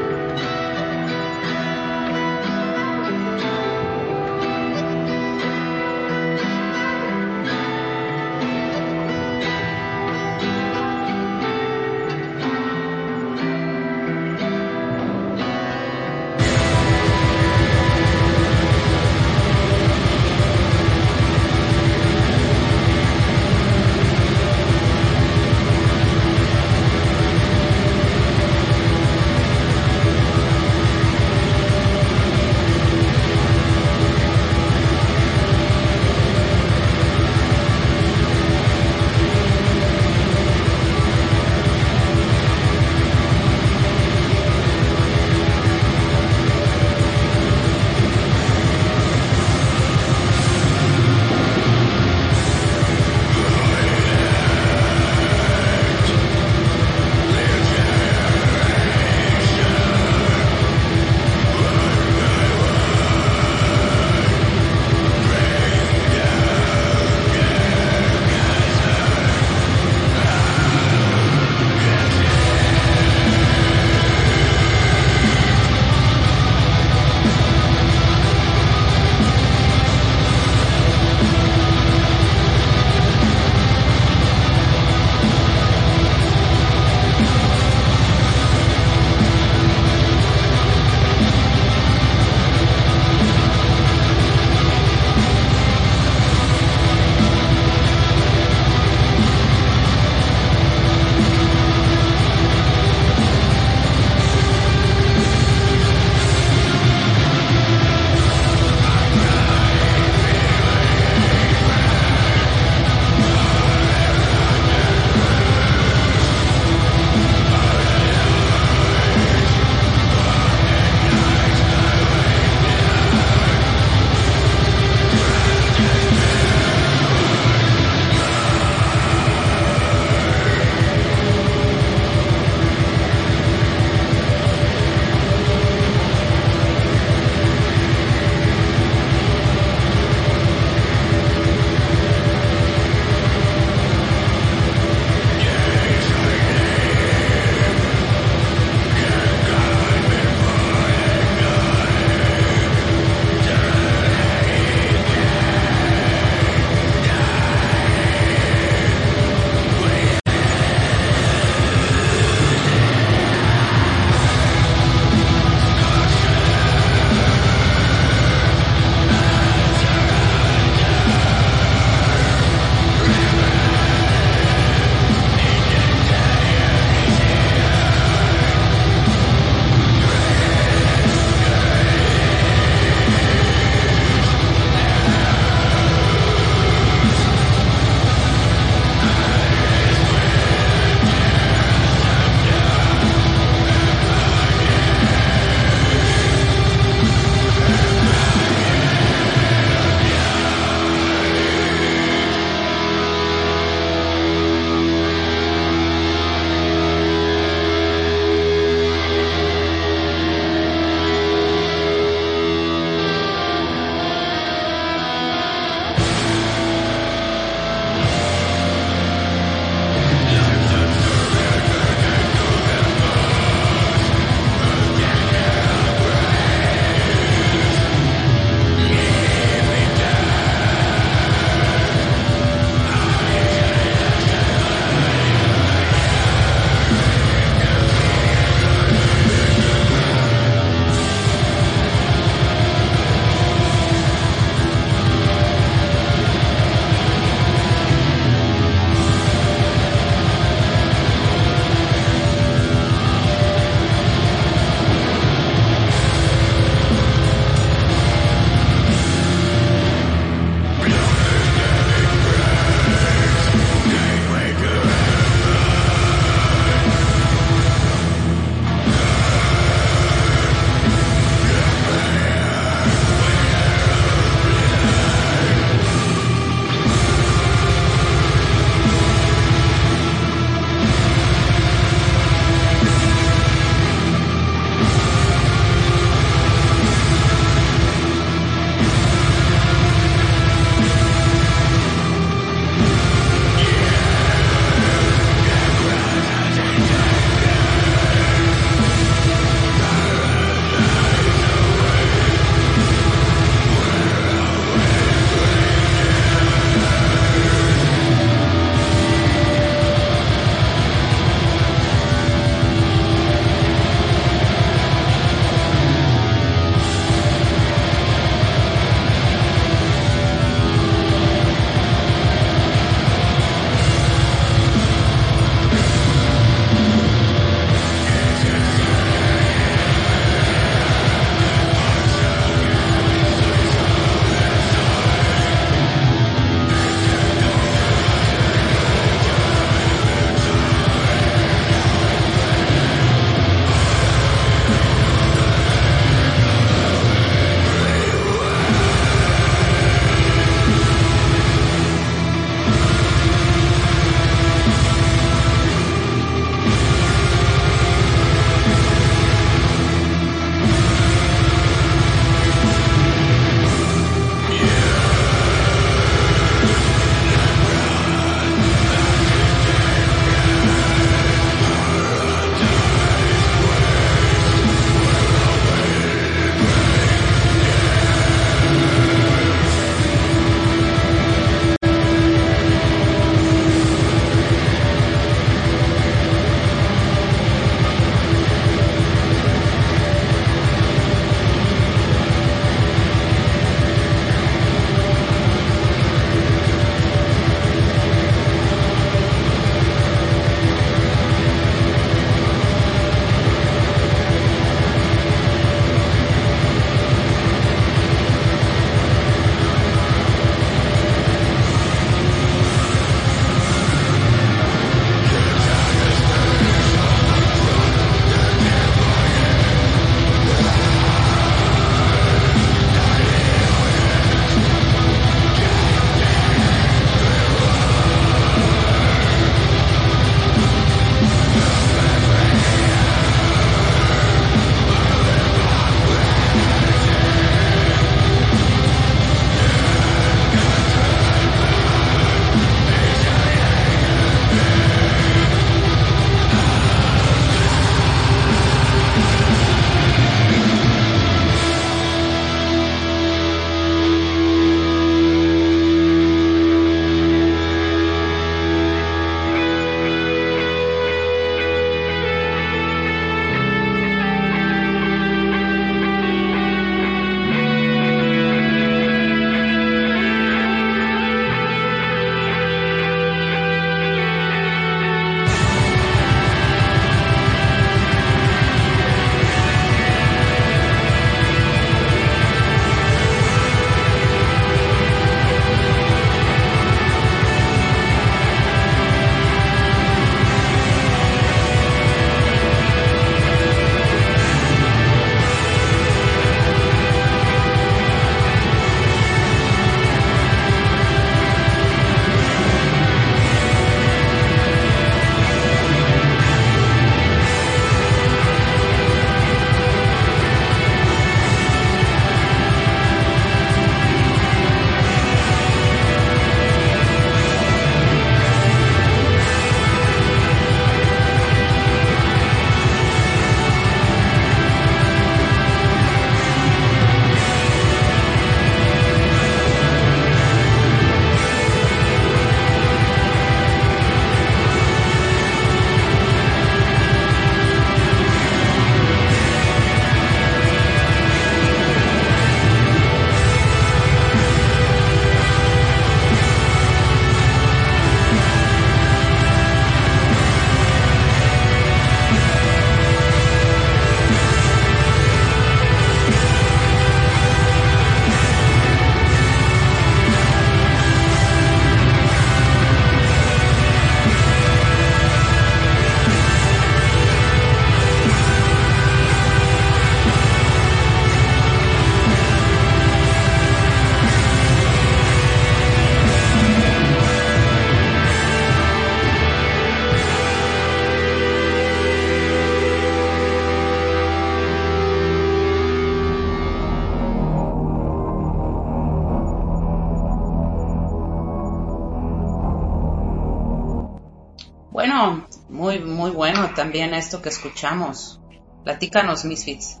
También esto que escuchamos. Platícanos, Misfits.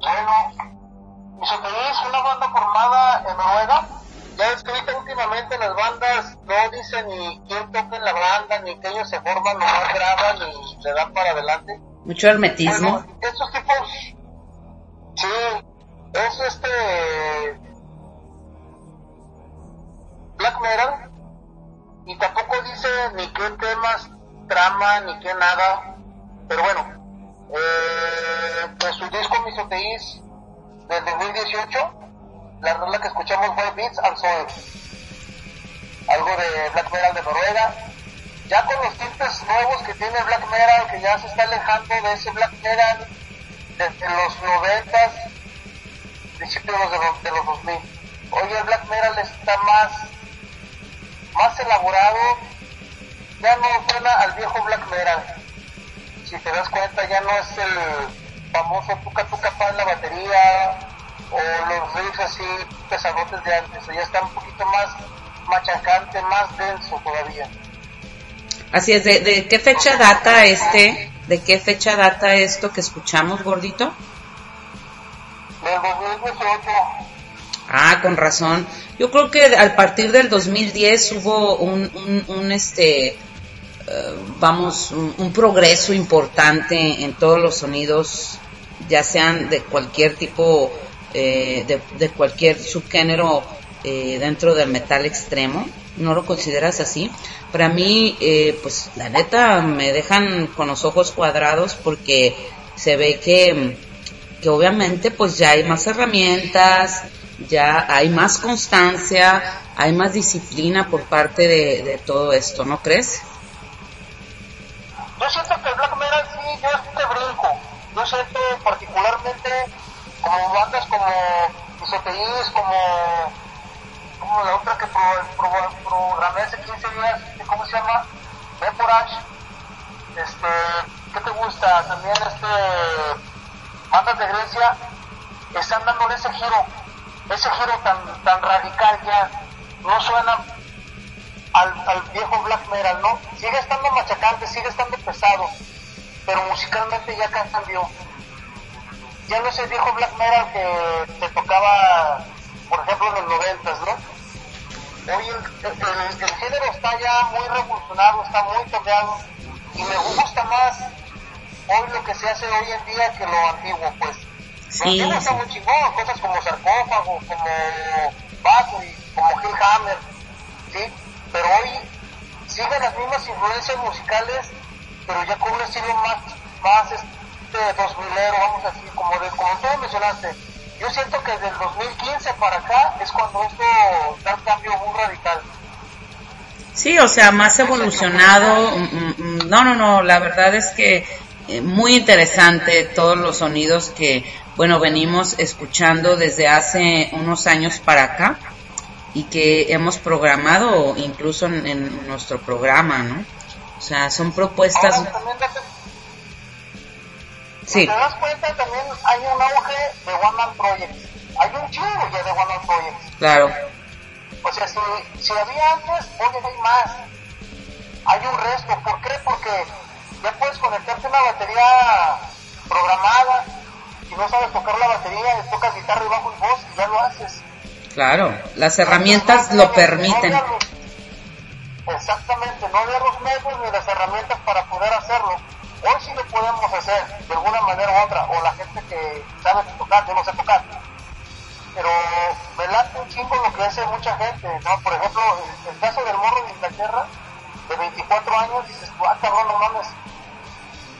Bueno, es una banda formada en Noruega. Ya es que últimamente las bandas no dicen ni quién toca en la banda, ni que ellos se forman, nomás graban y se dan para adelante. Mucho hermetismo. Bueno, estos tipos, sí, es este black metal y tampoco dice ni qué temas trama ni qué nada pero bueno eh, pues su disco Misoteis del 2018 la rola que escuchamos fue Beats and Soul. Algo de black metal de Noruega. Ya con los tintes nuevos que tiene black metal que ya se está alejando de ese black metal desde los noventas principios de los, de los 2000 hoy el black metal está más más elaborado, ya no suena al viejo black metal. Si te das cuenta, ya no es el famoso tuca tuca pa en la batería o los riffs así pesadotes de antes, ya está un poquito más machacante, más denso todavía. Así es, ¿de, de qué fecha data este? ¿De qué fecha data esto que escuchamos, gordito? Del 2018. Ah, con razón. Yo creo que a partir del 2010 hubo un, un, un este, vamos, un, progreso importante en todos los sonidos, ya sean de cualquier tipo, eh, de, de, cualquier subgénero eh, dentro del metal extremo. ¿No lo consideras así? Para mí, eh, pues la neta, me dejan con los ojos cuadrados porque se ve que, que obviamente pues ya hay más herramientas, ya hay más constancia, hay más disciplina por parte de todo esto, ¿no crees? Yo siento que black metal sí, yo este brinco. Yo siento particularmente como bandas como Isoteis, como, como la otra que pro, pro, programé hace 15 días, ¿cómo se llama? Vaporage. Este, ¿qué te gusta? También este, bandas de Grecia están dándole ese giro ese giro tan, tan radical ya no suena al, al, viejo black metal, ¿no? Sigue estando machacante, sigue estando pesado, pero musicalmente ya cambió. Ya no es el viejo black metal que te tocaba, por ejemplo, en los noventas, ¿no? Hoy el, el, el, género está ya muy revolucionado, está muy cambiado y me gusta más hoy lo que se hace hoy en día que lo antiguo, pues. Sí, Los sí. muy chingón, cosas como sarcófago, como Bathory, como Hillhammer, ¿sí? Pero hoy siguen las mismas influencias musicales, pero ya con un estilo más, más este, dos milero, vamos así, como, de, como tú mencionaste. Yo siento que desde el 2015 para acá es cuando esto da un cambio muy radical. Sí, o sea, más evolucionado. No, no, no, la verdad es que muy interesante todos los sonidos que bueno, venimos escuchando desde hace unos años para acá y que hemos programado incluso en, en nuestro programa, ¿no? O sea, son propuestas... Ahora, también sí. Si te das cuenta, también hay un auge de One Man Projects. Hay un chingo ya de One Man Projects. Claro. O sea, si, si había antes, hoy hay más. Hay un resto. ¿Por qué? Porque ya puedes conectarte una batería programada si no sabes tocar la batería, tocas guitarra y bajo y voz y ya lo haces. Claro, las herramientas lo permiten. No exactamente, no había los medios ni las herramientas para poder hacerlo. Hoy sí lo podemos hacer de alguna manera u otra, o la gente que sabe tocar, yo no sé tocar. Pero me late un chingo lo que hace mucha gente, ¿no? Por ejemplo, el, el caso del morro de Inglaterra, de 24 años, dices, ah, cabrón, no mames,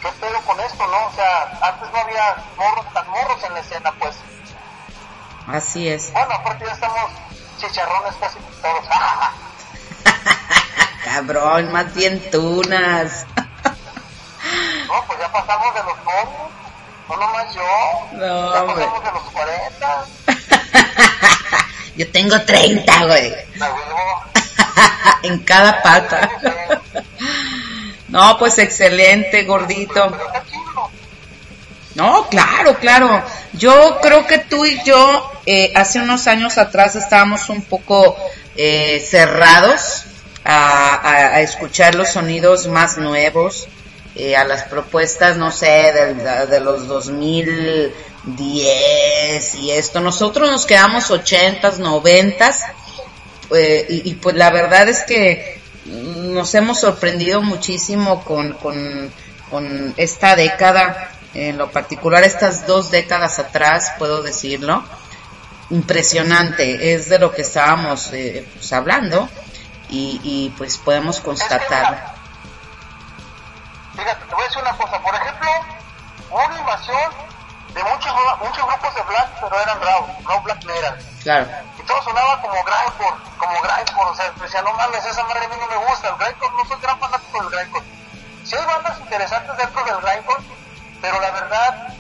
¿qué pedo con esto, no? O sea, antes no había morros tan morros en la escena, pues. Así es. Bueno, aparte ya estamos chicharrones casi todos. Cabrón, más bien tunas. no, pues ya pasamos de los jóvenes. No nomás yo. No, ya pasamos de los 40. yo tengo 30, güey. En cada pata. No, pues excelente, gordito. No, claro, claro. Yo creo que tú y yo eh, hace unos años atrás estábamos un poco eh, cerrados a, escuchar los sonidos más nuevos, eh, a las propuestas, no sé, de, los 2010 y esto. Nosotros nos quedamos 80s, 90s eh, y, pues la verdad es que nos hemos sorprendido muchísimo con, con esta década, en lo particular estas dos décadas atrás, puedo decirlo impresionante, es de lo que estábamos eh, pues, hablando y, y, pues podemos constatar. Fíjate, te voy a decir una cosa, por ejemplo, hubo una invasión de muchos, muchos grupos de black, pero eran raw, raw black metal. Claro. Y todo sonaba como grindcore, como grindcore, o sea, decía, no mames, esa madre a mí no me gusta, el grindcore, no soy gran fanático del grindcore. Sí hay bandas interesantes dentro del grindcore, pero la verdad,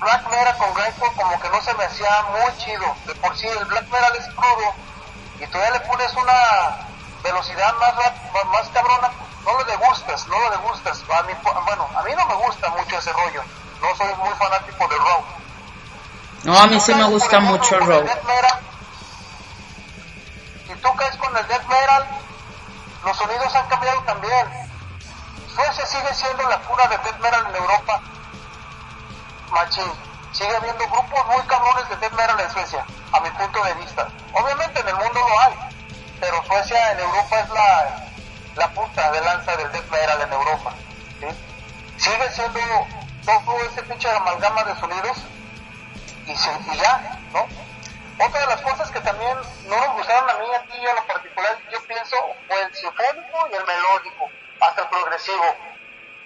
black metal con grindcore como que no se me hacía muy chido. De por sí el black metal es crudo y todavía le pones una velocidad más, más cabrona, no le gustas, no le gustas. A mí, bueno, a mí no me gusta mucho ese rollo. No soy muy fanático del rock. No, a mí sí me gusta mucho el rock. Si tú caes con el death metal, los sonidos han cambiado también. Suecia sigue siendo la cuna de death metal en Europa machín. Sigue habiendo grupos muy cabrones de death metal en Suecia, a mi punto de vista. Obviamente en el mundo lo hay, pero Suecia en Europa es la, la punta de lanza del death metal en Europa. Sigue siendo todo ese pinche amalgama de sonidos y, y ya, ¿no? Otra de las cosas que también no nos gustaron a mí, a ti y a lo particular, yo pienso, fue el sinfónico y el melódico, hasta el progresivo.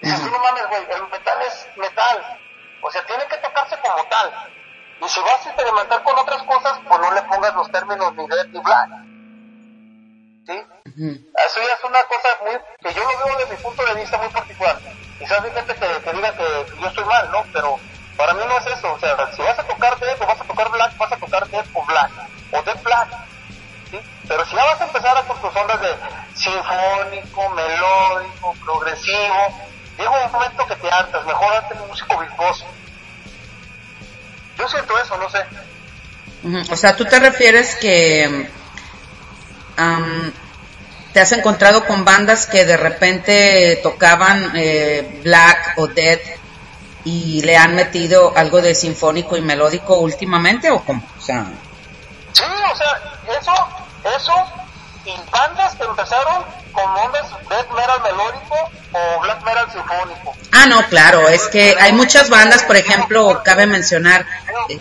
Dices, no mames, güey, el metal es metal, o sea, tiene que tocarse como tal. Y si vas a experimentar con otras cosas, pues no le pongas los términos ni red ni black. ¿Sí? Eso ya es una cosa muy, que yo lo veo desde mi punto de vista muy particular. Quizás hay gente que, que diga que yo estoy mal, ¿no? Pero para mí no es eso. O sea, si vas a tocar death o vas a tocar black, vas a tocar death o black. O death black. ¿Sí? Pero si ya vas a empezar a con tus ondas de sinfónico, melódico, progresivo, llega un momento que te hartas, mejor hazte un músico virtuoso. Yo siento eso, no sé. O sea, tú te refieres que te has encontrado con bandas que de repente tocaban eh, black o dead y le han metido algo de sinfónico y melódico últimamente o cómo? O sea... Sí, o sea, eso, eso y bandas que empezaron con ondas death metal melódico o black metal sinfónico. Ah, no, claro, es que hay muchas bandas, por ejemplo, cabe mencionar eh,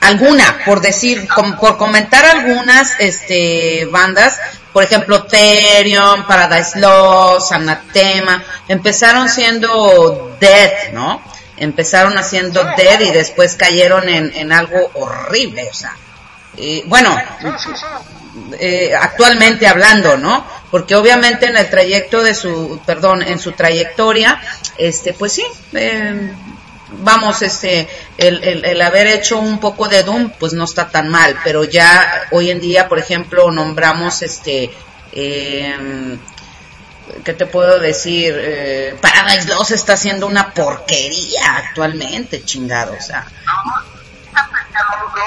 alguna, por decir, por comentar algunas este bandas, por ejemplo, Therion, Paradise Lost, Anatema, empezaron siendo death, ¿no? Empezaron haciendo death y después cayeron en, en algo horrible, o sea, y, bueno, eh, actualmente hablando, ¿no? Porque obviamente en el trayecto de su, perdón, en su trayectoria, este, pues sí, eh, vamos, este, el, el, el, haber hecho un poco de Doom, pues no está tan mal, pero ya hoy en día, por ejemplo, nombramos este, eh, ¿qué te puedo decir? Eh, Paradise Lost está haciendo una porquería actualmente, chingado. Lo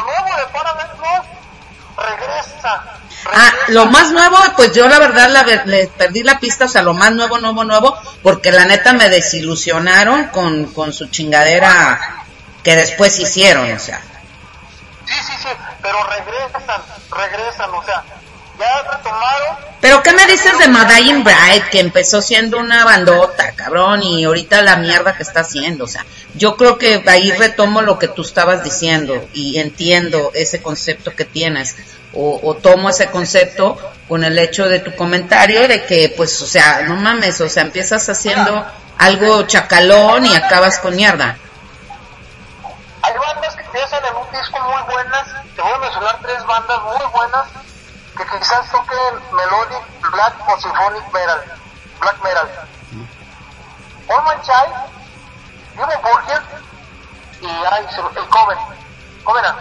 nuevo de Paradise regresa. Ah, lo más nuevo, pues yo la verdad la, le perdí la pista, o sea, lo más nuevo, nuevo, nuevo, porque la neta me desilusionaron con, con su chingadera que después hicieron, o sea. Sí, sí, sí, pero regresan, regresan, o sea, ya retomaron. Pero ¿qué me dices de Madain Bright, que empezó siendo una bandota, cabrón, y ahorita la mierda que está haciendo? O sea, yo creo que ahí retomo lo que tú estabas diciendo y entiendo ese concepto que tienes. O, o, tomo ese concepto con el hecho de tu comentario de que, pues, o sea, no mames, o sea, empiezas haciendo algo chacalón y acabas con mierda. Hay bandas que empiezan en un disco muy buenas, te voy a mencionar tres bandas muy buenas que quizás toquen melodic, black o symphonic metal, black metal. Orman Chai, Hugo Burger y el Coven, Covenant,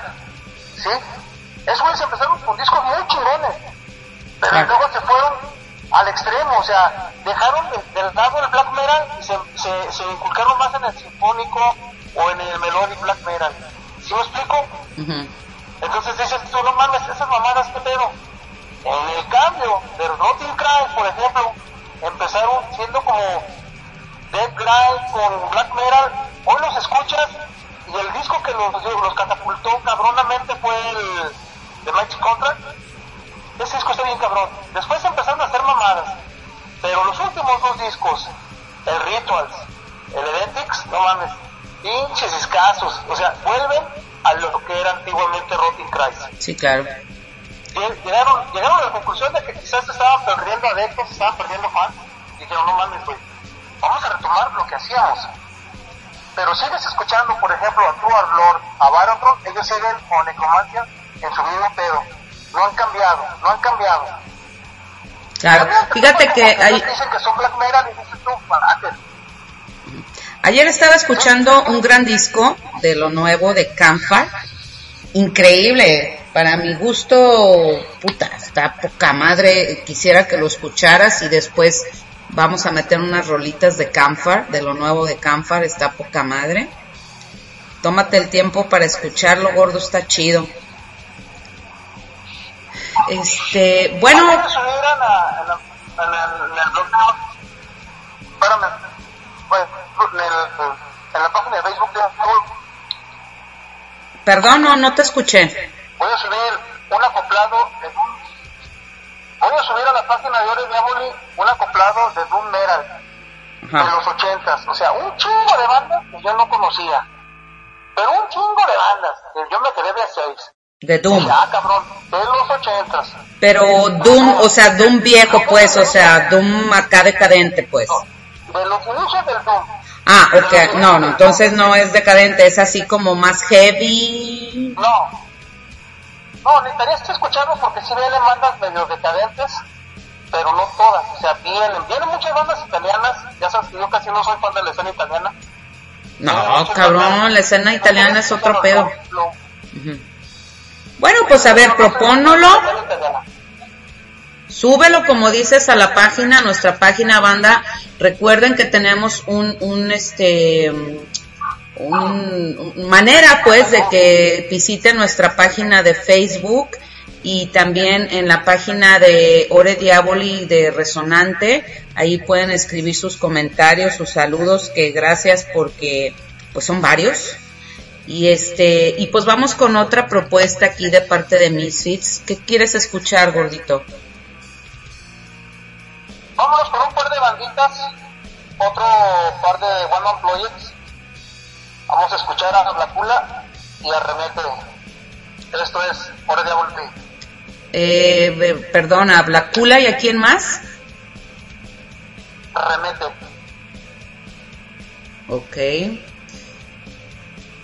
¿sí? Esos se empezaron con discos muy chingones, pero luego se fueron al extremo, o sea, dejaron de, del lado del black metal y se, se, se, inculcaron más en el sinfónico o en el melodic black metal. ¿Sí me explico? Uh -huh. Entonces dices, tú no mames, esas mamadas, ¿qué pedo? En el cambio de Rotting Crash, por ejemplo, empezaron siendo como Dead Grind con Black Metal. Hoy los escuchas y el disco que los, catapultó cabronamente fue el de Magic Contract. Ese disco está bien cabrón. Después empezaron a hacer mamadas. Pero los últimos dos discos, el Rituals, el Edentix, no mames, pinches escasos. O sea, vuelven a lo que era antiguamente Rotting Christ. Sí, claro. Llegaron, llegaron a la conclusión de que quizás se estaban perdiendo adeptos, se estaban perdiendo fans. Y dijeron, no mames, güey, vamos a retomar lo que hacíamos. Pero sigues escuchando, por ejemplo, a Truar Lord, a Barotron, ellos siguen con Necromancia en su mismo pedo. No han cambiado, no han cambiado. Claro, fíjate que... Hay... Dicen que son black metal y dices tú, Ayer estaba escuchando un gran disco de lo nuevo de Canfar. Increíble. Para mi gusto, puta, está poca madre. Quisiera que lo escucharas y después vamos a meter unas rolitas de Canfar, de lo nuevo de Canfar. Está poca madre. Tómate el tiempo para escucharlo, gordo, está chido. Este, bueno. En la página de Facebook de Perdón, no, no te escuché. Voy a subir un acoplado de Doom. Voy a subir a la página de Ore Diaboli un acoplado de Doom Metal de los ochentas. O sea, un chingo de bandas que yo no conocía. Pero un chingo de bandas que yo me quedé de seis. De Doom. Ah, cabrón, de los ochentas. Pero Doom, o sea, Doom viejo, pues, o sea, Doom acá decadente, pues. De los inicios del Doom. Ah, ok, no, no, entonces no es decadente, es así como más heavy. No. No, necesitarías escucharlo porque si vienen bandas medio decadentes, pero no todas. O sea, vienen, vienen muchas bandas italianas. Ya sabes que yo casi no soy fan de la escena italiana. No, cabrón, la escena italiana es otro pedo. Bueno, pues a ver, propónolo. Súbelo como dices a la página, a nuestra página banda. Recuerden que tenemos un, un este, un, manera pues de que visiten nuestra página de Facebook y también en la página de Ore Diaboli de Resonante. Ahí pueden escribir sus comentarios, sus saludos, que gracias porque pues son varios y este, y pues vamos con otra propuesta aquí de parte de Misfits. ¿Qué quieres escuchar, gordito? Vámonos con un par de banditas, otro par de One Man Projects. Vamos a escuchar a Blacula y a Remete. Esto es Hora de Volver. Eh, perdona, Blacula y a quién más? Remete. Ok.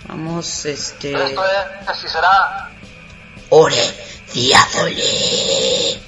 Vamos, este. Esto es, así será. Ore, diabole.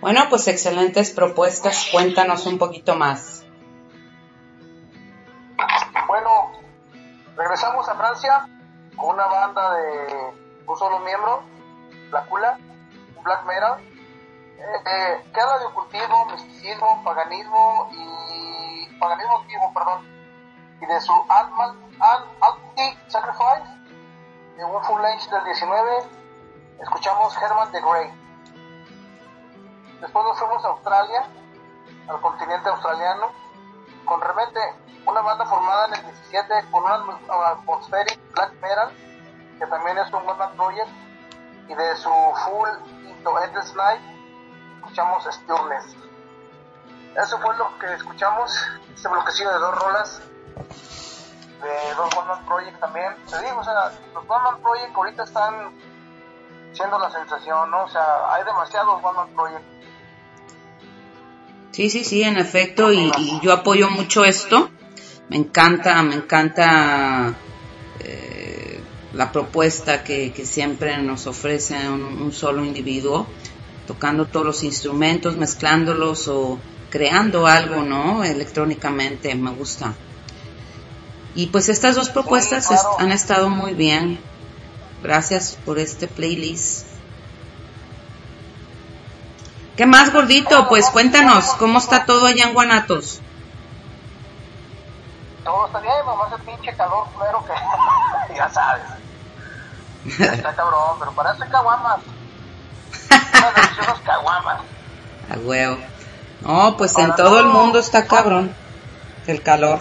Bueno, pues excelentes propuestas. Cuéntanos un poquito más. Bueno, regresamos a Francia con una banda de un solo miembro, La Cula, black metal, eh, eh, que habla de ocultismo, misticismo, paganismo y paganismo antiguo, perdón, y de su Anti-Sacrifice, de un full length del 19, escuchamos Herman the Grey. Después nos fuimos a Australia, al continente australiano, con Remente, una banda formada en el 17 con una atmospheric black metal, que también es un one project, y de su full Into Endless Night escuchamos Stillness. Eso fue lo que escuchamos, este bloquecillo de dos rolas de dos One Project también. Te digo, o sea, los One Man Project ahorita están siendo la sensación, ¿no? O sea, hay demasiados One Man Project. Sí, sí, sí, en efecto, y, yo apoyo mucho esto. Me encanta, me encanta eh, la propuesta que, siempre nos ofrece un, solo individuo, tocando todos los instrumentos, mezclándolos o creando algo, ¿no? Electrónicamente, me gusta. Y pues estas dos propuestas han estado muy bien. Gracias por este playlist. ¿Qué más, gordito? Pues cuéntanos, ¿cómo está todo allá en Guanatos? Todo está bien, mamá, ese pinche calor pero que ya sabes. está cabrón, pero parece caguamas. Unas deliciosas caguamas. A huevo. No, pues en todo el mundo está cabrón el calor.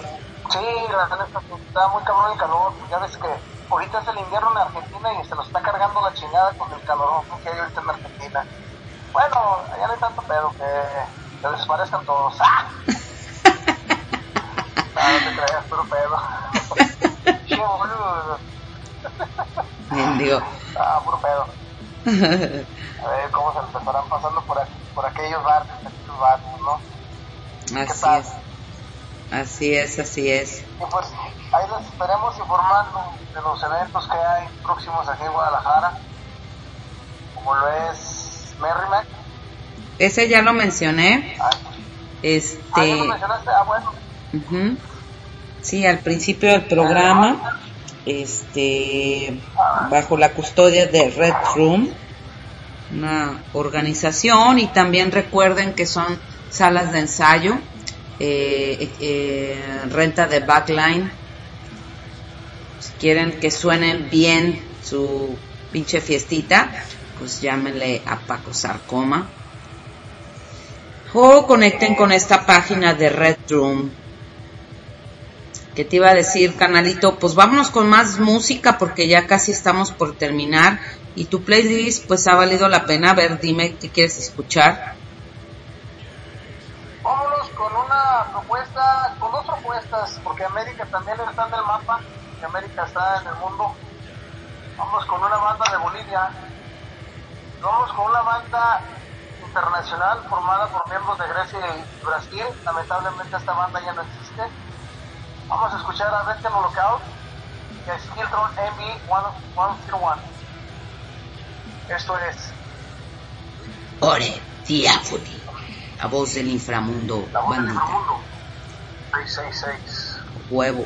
Sí, la verdad está muy cabrón el calor. Ya ves que ahorita es el invierno en Argentina y se lo está cargando la chingada con el calor que hay ahorita en Argentina. Bueno, allá no hay tanto pedo que, se desaparezcan todos. ¡Ah! no, te creas, puro pedo. Che, boludo. Mendigo. Ah, puro pedo. A ver cómo se les estarán pasando por, aquí, por aquellos barrios, aquellos barrios, ¿no? Así es. Así es, así es. Y pues ahí les estaremos informando de los eventos que hay próximos aquí en Guadalajara, como lo es Merrimack. Ese ya lo mencioné. Ah, este. Ah, ¿ya lo mencionaste? Ah, bueno. Sí, al principio del programa, este, bajo la custodia de Red Room, una organización, y también recuerden que son salas de ensayo eh, eh, renta de backline. Si quieren que suenen bien su pinche fiestita, pues llámenle a Paco Sarcoma. O conecten con esta página de Red Room. Que te iba a decir, canalito, pues vámonos con más música porque ya casi estamos por terminar. Y tu playlist, pues ha valido la pena. A ver, dime qué quieres escuchar con una propuesta, con dos propuestas, porque América también está en el mapa, América está en el mundo. Vamos con una banda de Bolivia, vamos con una banda internacional formada por miembros de Grecia y Brasil. Lamentablemente esta banda ya no existe. Vamos a escuchar a Red Lookout y a Skiltron MB101. Esto es Ore Diafoni. La voz del inframundo. La voz del inframundo. 666. Huevo.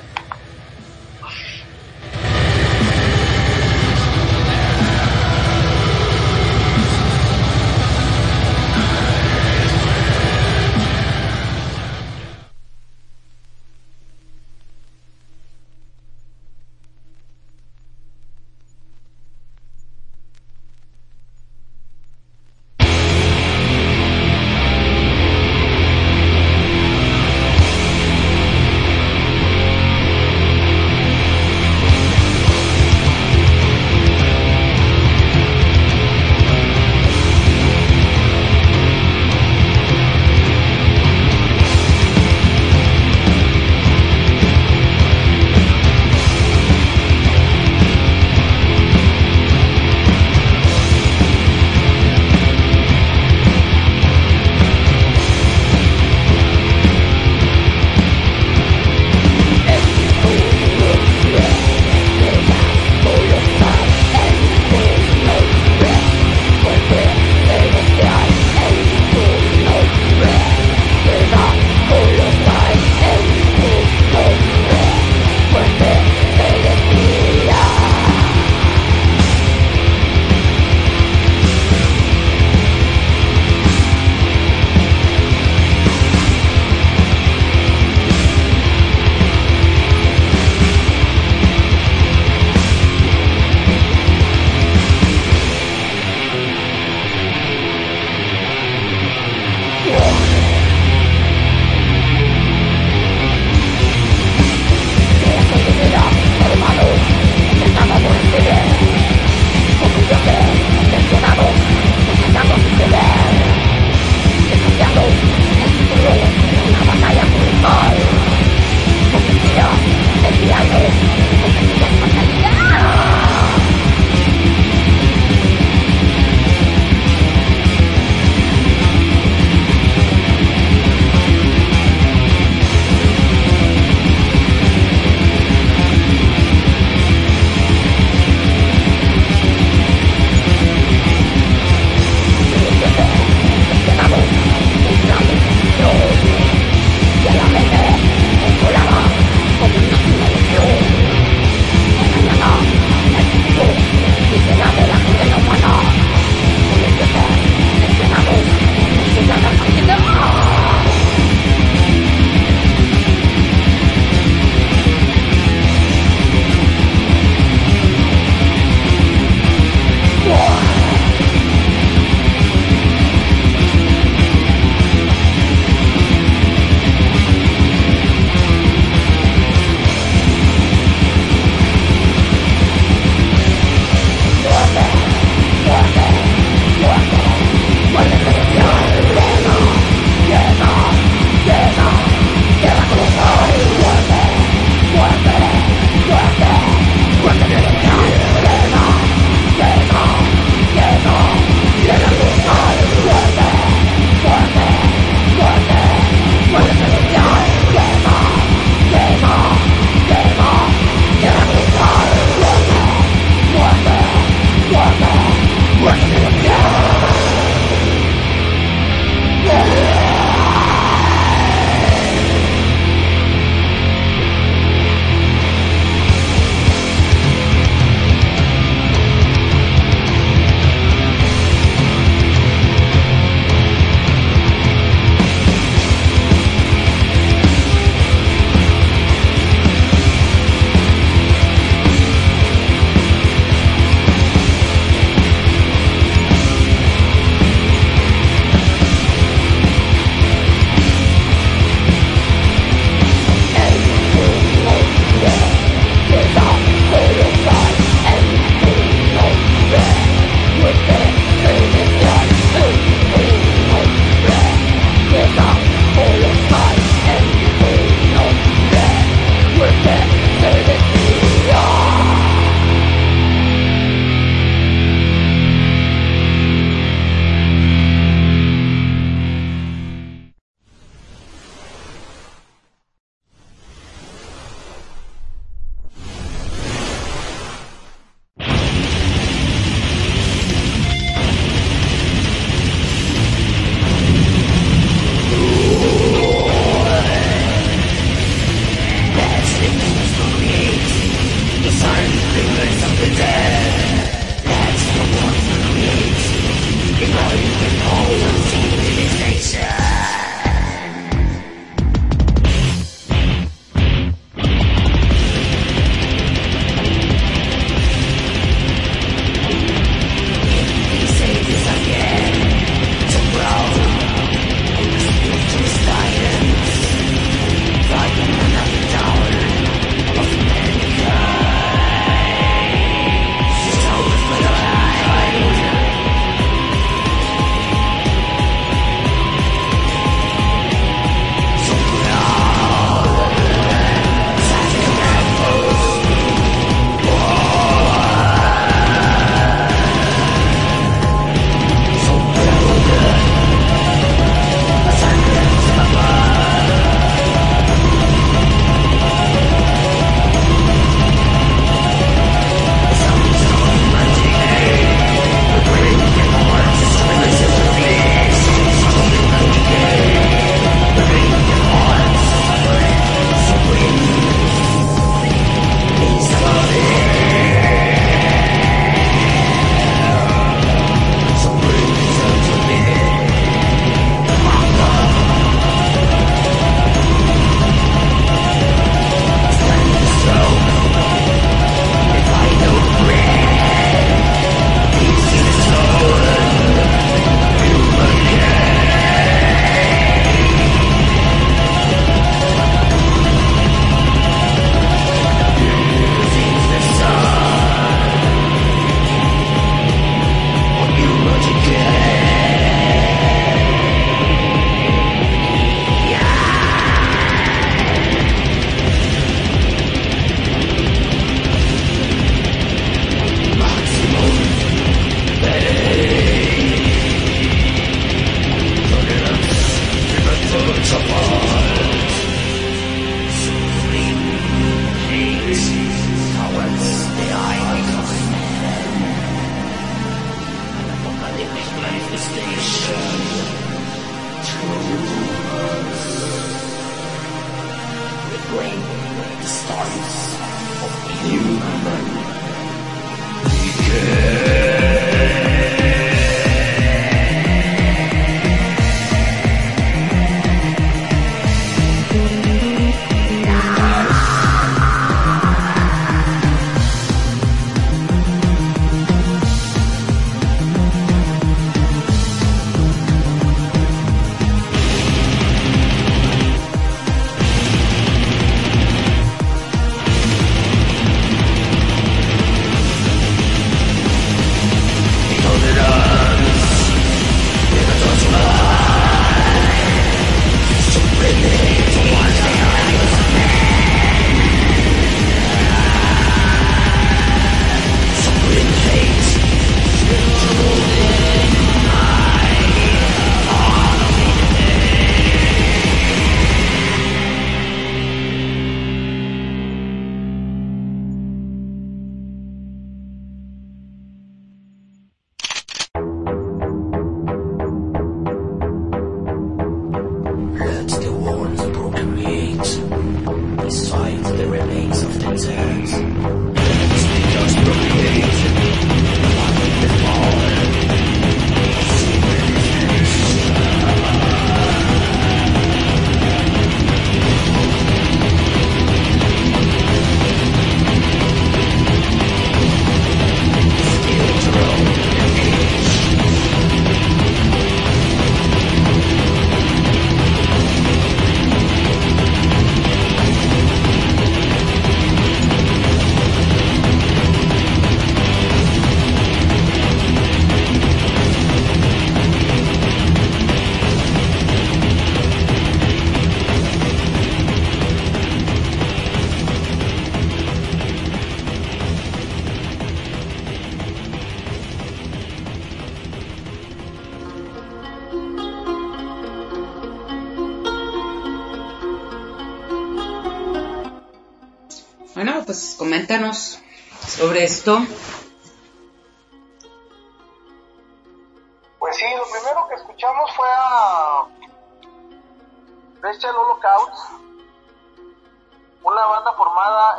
Sobre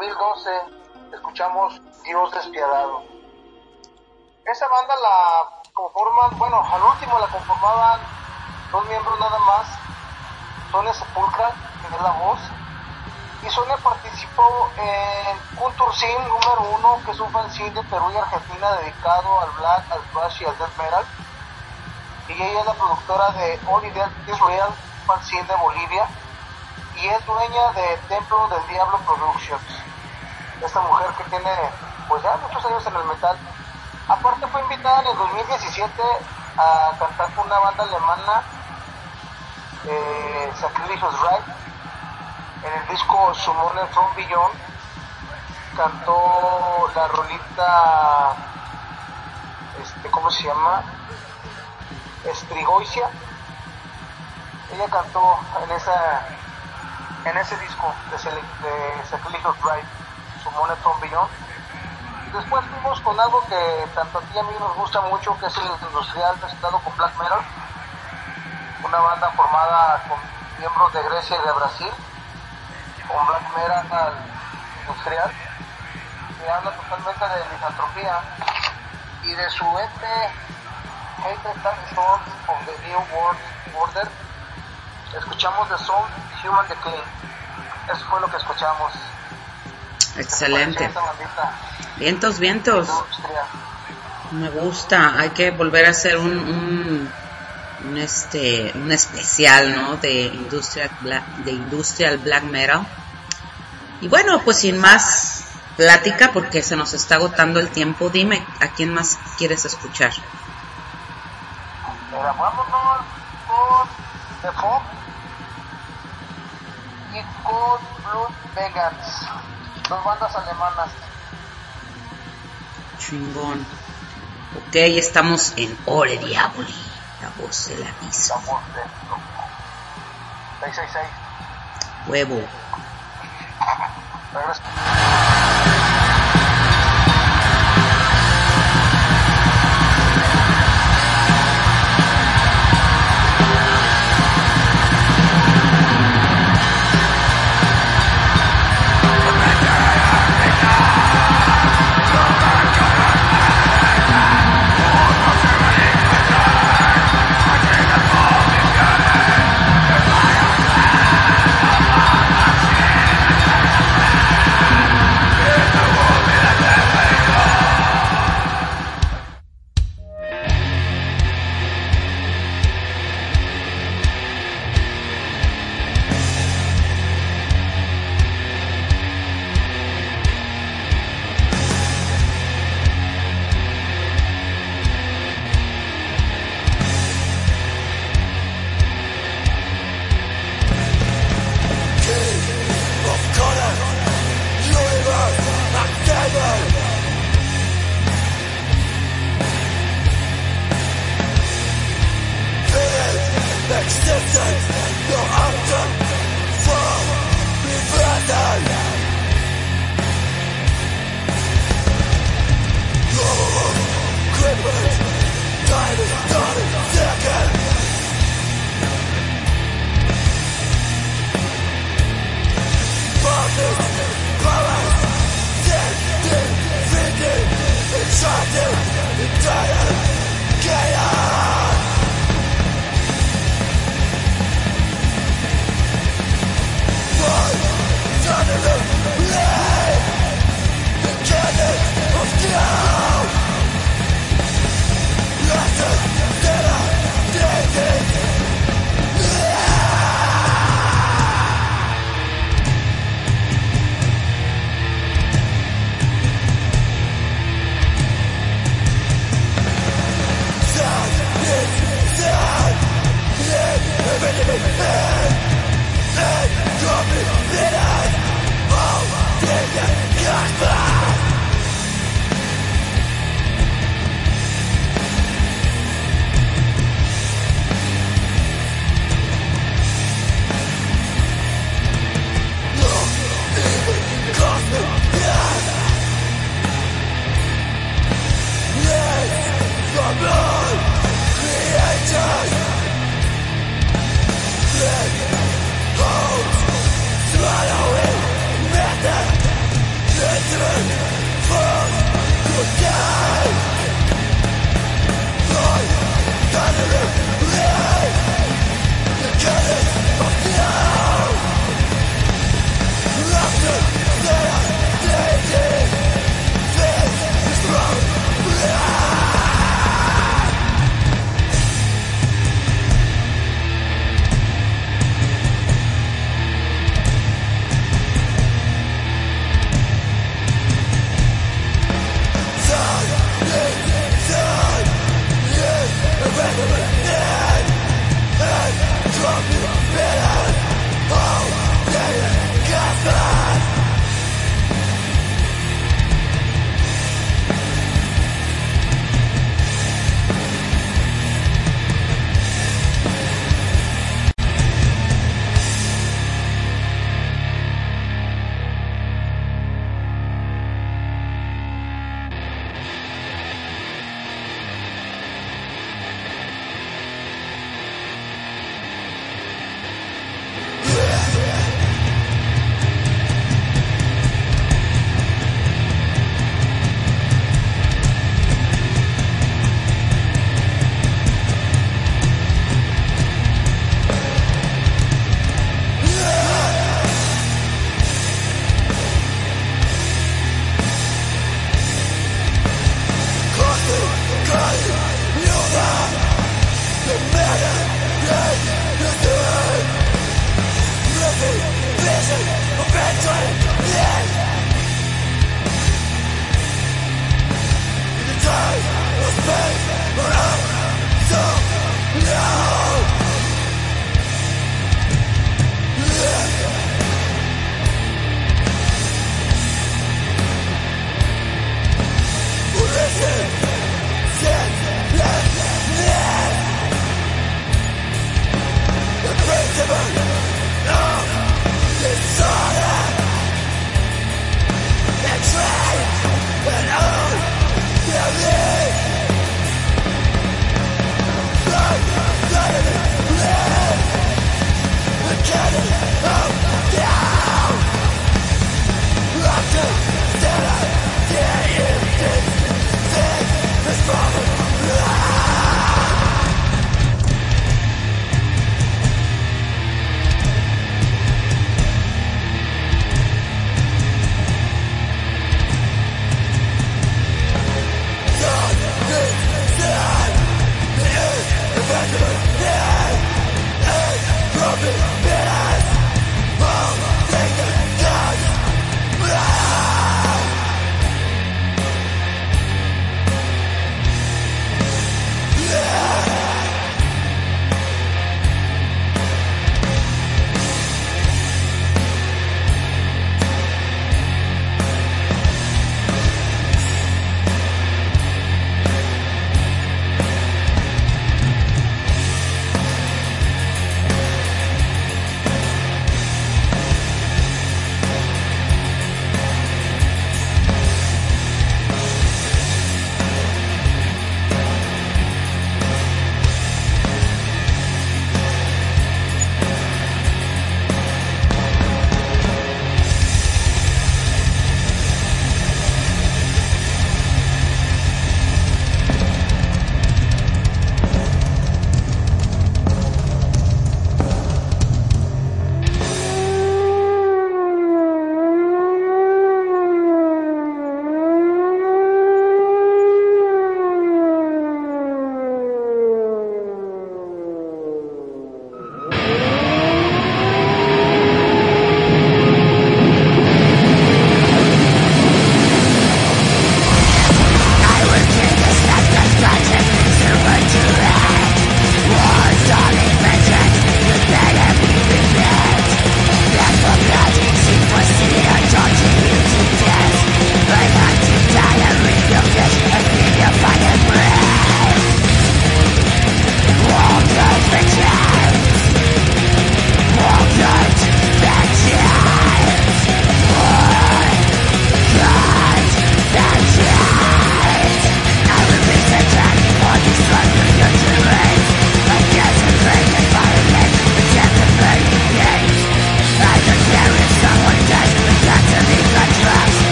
2012 escuchamos Dios despiadado. Esa banda la conforman, bueno, al último la conformaban dos miembros nada más, Sonia Sepulcra, que es la voz, y Sonia participó en Culture número uno, que es un fanzine de Perú y Argentina dedicado al black, al thrash y al death metal y ella es la productora de All Israel Fanzine de Bolivia y es dueña de Templo del Diablo Productions. Esta mujer que tiene pues ya muchos años en el metal. Aparte fue invitada en el 2017 a cantar con una banda alemana, eh, Sacrilegious Right, en el disco Summoner from Beyond. Cantó la rolita, este, ¿cómo se llama? Estrigoicia. Ella cantó en esa en ese disco de, de Sacrilegious Drive, su Monet from Beyond. Después fuimos con algo que tanto a ti a mí nos gusta mucho, que es el industrial presentado con Black Metal, una banda formada con miembros de Grecia y de Brasil, con Black Metal industrial, que habla totalmente de misantropía y de su EP Hated Dinosaurs of the New World Order. Escuchamos The Soul Human Decay. Eso fue lo que escuchamos. Excelente. Vientos, vientos. Me gusta. Hay que volver a hacer un, un, este, un especial, ¿no? De industrial black, de industrial black metal. Y bueno, pues sin más plática, porque se nos está agotando el tiempo. Dime, ¿a quién más quieres escuchar? Con The y con dos bandas alemanas. Chingón. Ok, estamos en Ore Diaboli, la voz de la misa. La voz de 666. Huevo.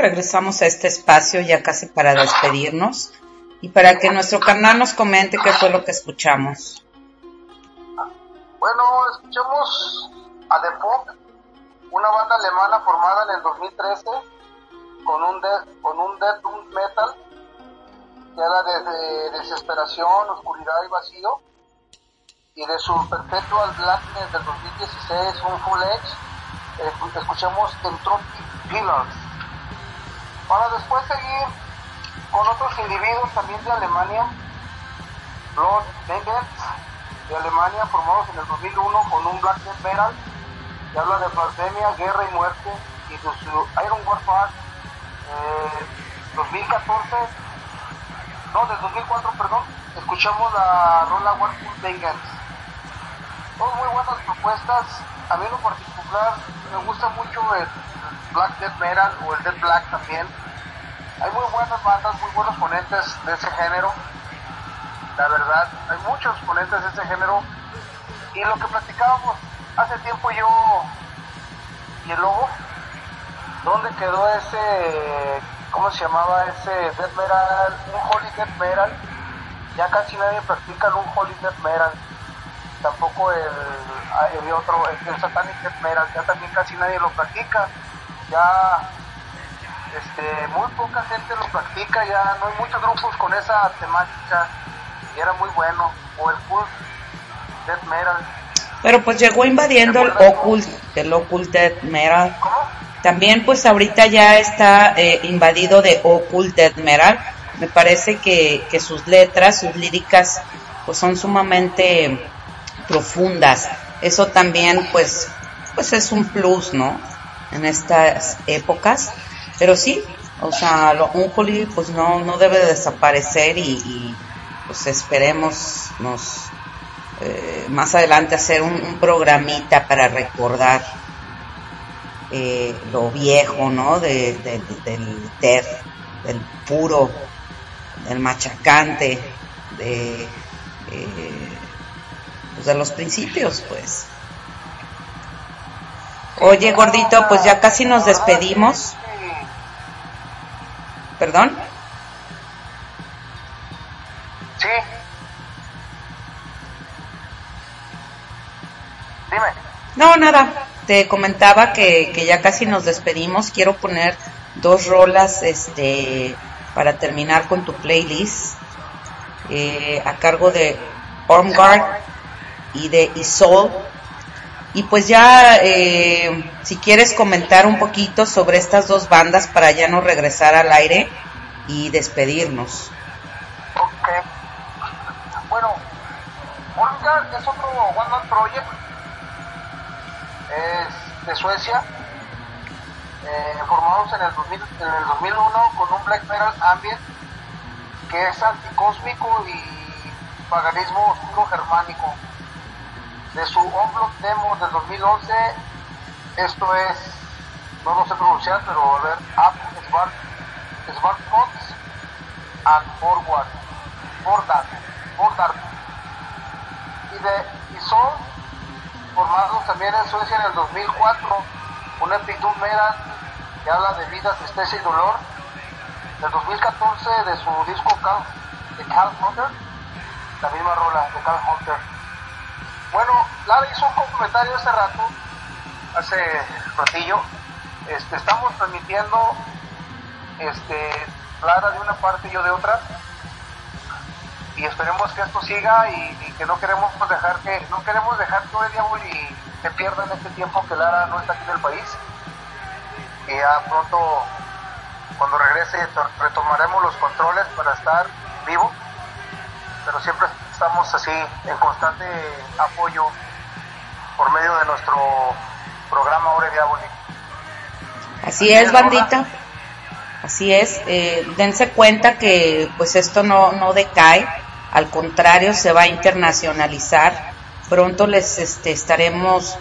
Regresamos a este espacio ya casi para despedirnos y para que nuestro canal nos comente qué fue lo que escuchamos. Bueno, escuchamos a The Pop, una banda alemana formada en el 2013 con un, con un death metal que habla de, desesperación, oscuridad y vacío y de su Perpetual Blackness del 2016, un Full Edge, eh, escuchamos Entropy Pillars. Para después seguir con otros individuos también de Alemania, Vengeance de Alemania, formados en el 2001 con un Black Death Metal que habla de pandemia, guerra y muerte, y de su Iron Warfare eh, 2014, no, del 2004, perdón, escuchamos la rola Warfare Vengeance. Son muy buenas propuestas, a mí en lo particular me gusta mucho el Black Death Metal o el Death Black también. Hay muy buenas bandas, muy buenos ponentes de ese género. La verdad, hay muchos ponentes de ese género. Y lo que platicábamos hace tiempo yo y el lobo, ¿dónde quedó ese, cómo se llamaba ese death metal, un holy death metal? Ya casi nadie practica un holy death metal. Tampoco el, el otro, el, satanic death metal, ya también casi nadie lo practica. Ya este, muy poca gente lo practica, ya no hay muchos grupos con esa temática y era muy bueno. O el full death metal pero pues llegó invadiendo el occult, el occult death metal. También pues ahorita ya está eh, invadido de occult death metal. Me parece que, que sus letras, sus líricas, pues son sumamente profundas. Eso también pues, pues es un plus, ¿no? En estas épocas. Pero sí, o sea, lo unholy pues no, no debe desaparecer y, pues esperemos nos eh, más adelante hacer un, programita para recordar eh, lo viejo, ¿no? De, del death, del puro, del machacante, de, eh, pues de los principios, pues. Oye, gordito, pues ya casi nos despedimos. ¿Perdón? Sí. No, nada. Te comentaba que, que ya casi nos despedimos. Quiero poner dos rolas este, para terminar con tu playlist. Eh, a cargo de Ormgard y de Isol. Y pues ya, eh, si quieres comentar un poquito sobre estas dos bandas para ya no regresar al aire y despedirnos. Ok. Bueno, Ormgard es otro One Man Project es de Suecia, eh, formados en el, 2001 con un black metal ambient que es anticósmico y paganismo oscuro germánico. De su Onblock Demo del 2011, esto es, no lo sé pronunciar, pero a ver, Up, Smart, Smartphones and Forward, Forward, Forward. Y de Isol formados también en Suecia en el 2004, una actitud que habla de vida, tristeza y dolor. Del 2014 de su disco Cal, de Cal Hunter, la misma rola de Cal Hunter. Bueno, Lara hizo un comentario hace rato, hace ratillo. Este, estamos transmitiendo este, Lara de una parte y yo de otra. Y esperemos que esto siga y, que no queremos dejar que no queremos dejar el diablo y se pierda en este tiempo que Lara no está aquí en el país. Y ya pronto cuando regrese retomaremos los controles para estar vivo. Pero siempre estamos así en constante apoyo por medio de nuestro programa Ore Diaboli. Así es, bandita. Así es. Eh, dense cuenta que pues esto no, no decae al contrario se va a internacionalizar. Pronto les este, estaremos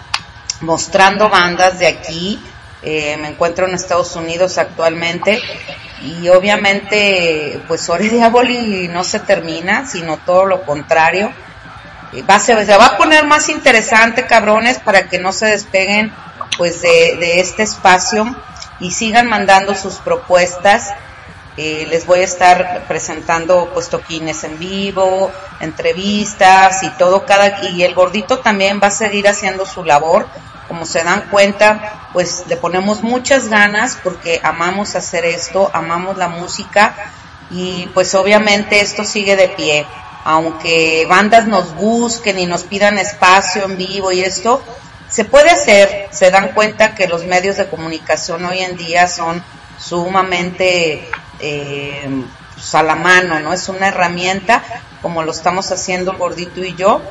mostrando bandas de aquí. Eh, me encuentro en Estados Unidos actualmente y obviamente pues Ore Diaboli no se termina, sino todo lo contrario. Eh, va, se, se va a poner más interesante, cabrones, para que no se despeguen pues de, de este espacio y sigan mandando sus propuestas. Eh, les voy a estar presentando pues toquines en vivo, entrevistas y todo cada y el gordito también va a seguir haciendo su labor. Como se dan cuenta, pues le ponemos muchas ganas porque amamos hacer esto, amamos la música y pues obviamente esto sigue de pie. Aunque bandas nos busquen y nos pidan espacio en vivo y esto, se puede hacer, se dan cuenta que los medios de comunicación hoy en día son sumamente eh, pues, a la mano, ¿no? Es una herramienta como lo estamos haciendo gordito y yo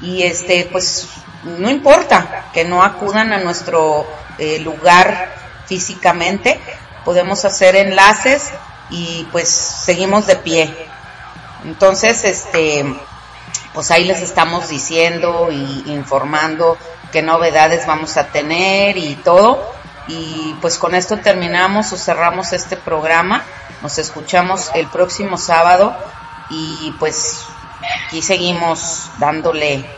y este pues no importa que no acudan a nuestro eh, lugar físicamente, podemos hacer enlaces y pues seguimos de pie. Entonces, este, pues ahí les estamos diciendo y informando qué novedades vamos a tener y todo. Y pues con esto terminamos o cerramos este programa. Nos escuchamos el próximo sábado y pues aquí seguimos dándole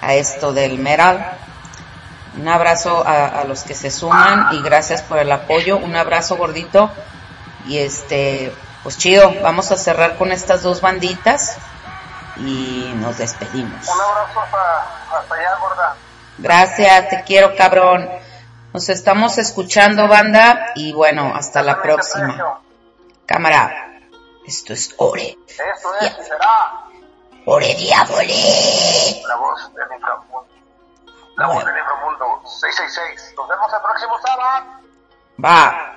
a esto del metal. Un abrazo a, a, los que se suman y gracias por el apoyo. Un abrazo gordito y este, pues chido, vamos a cerrar con estas dos banditas y nos despedimos. Un abrazo hasta, allá, gorda. Gracias, te quiero, cabrón. Nos estamos escuchando, banda, y bueno, hasta la próxima. Cámara, esto es Ore. Esto es, será. ¡Ole diabole! La voz del inframundo. La voz del inframundo. 666. Nos vemos el próximo sábado. Va.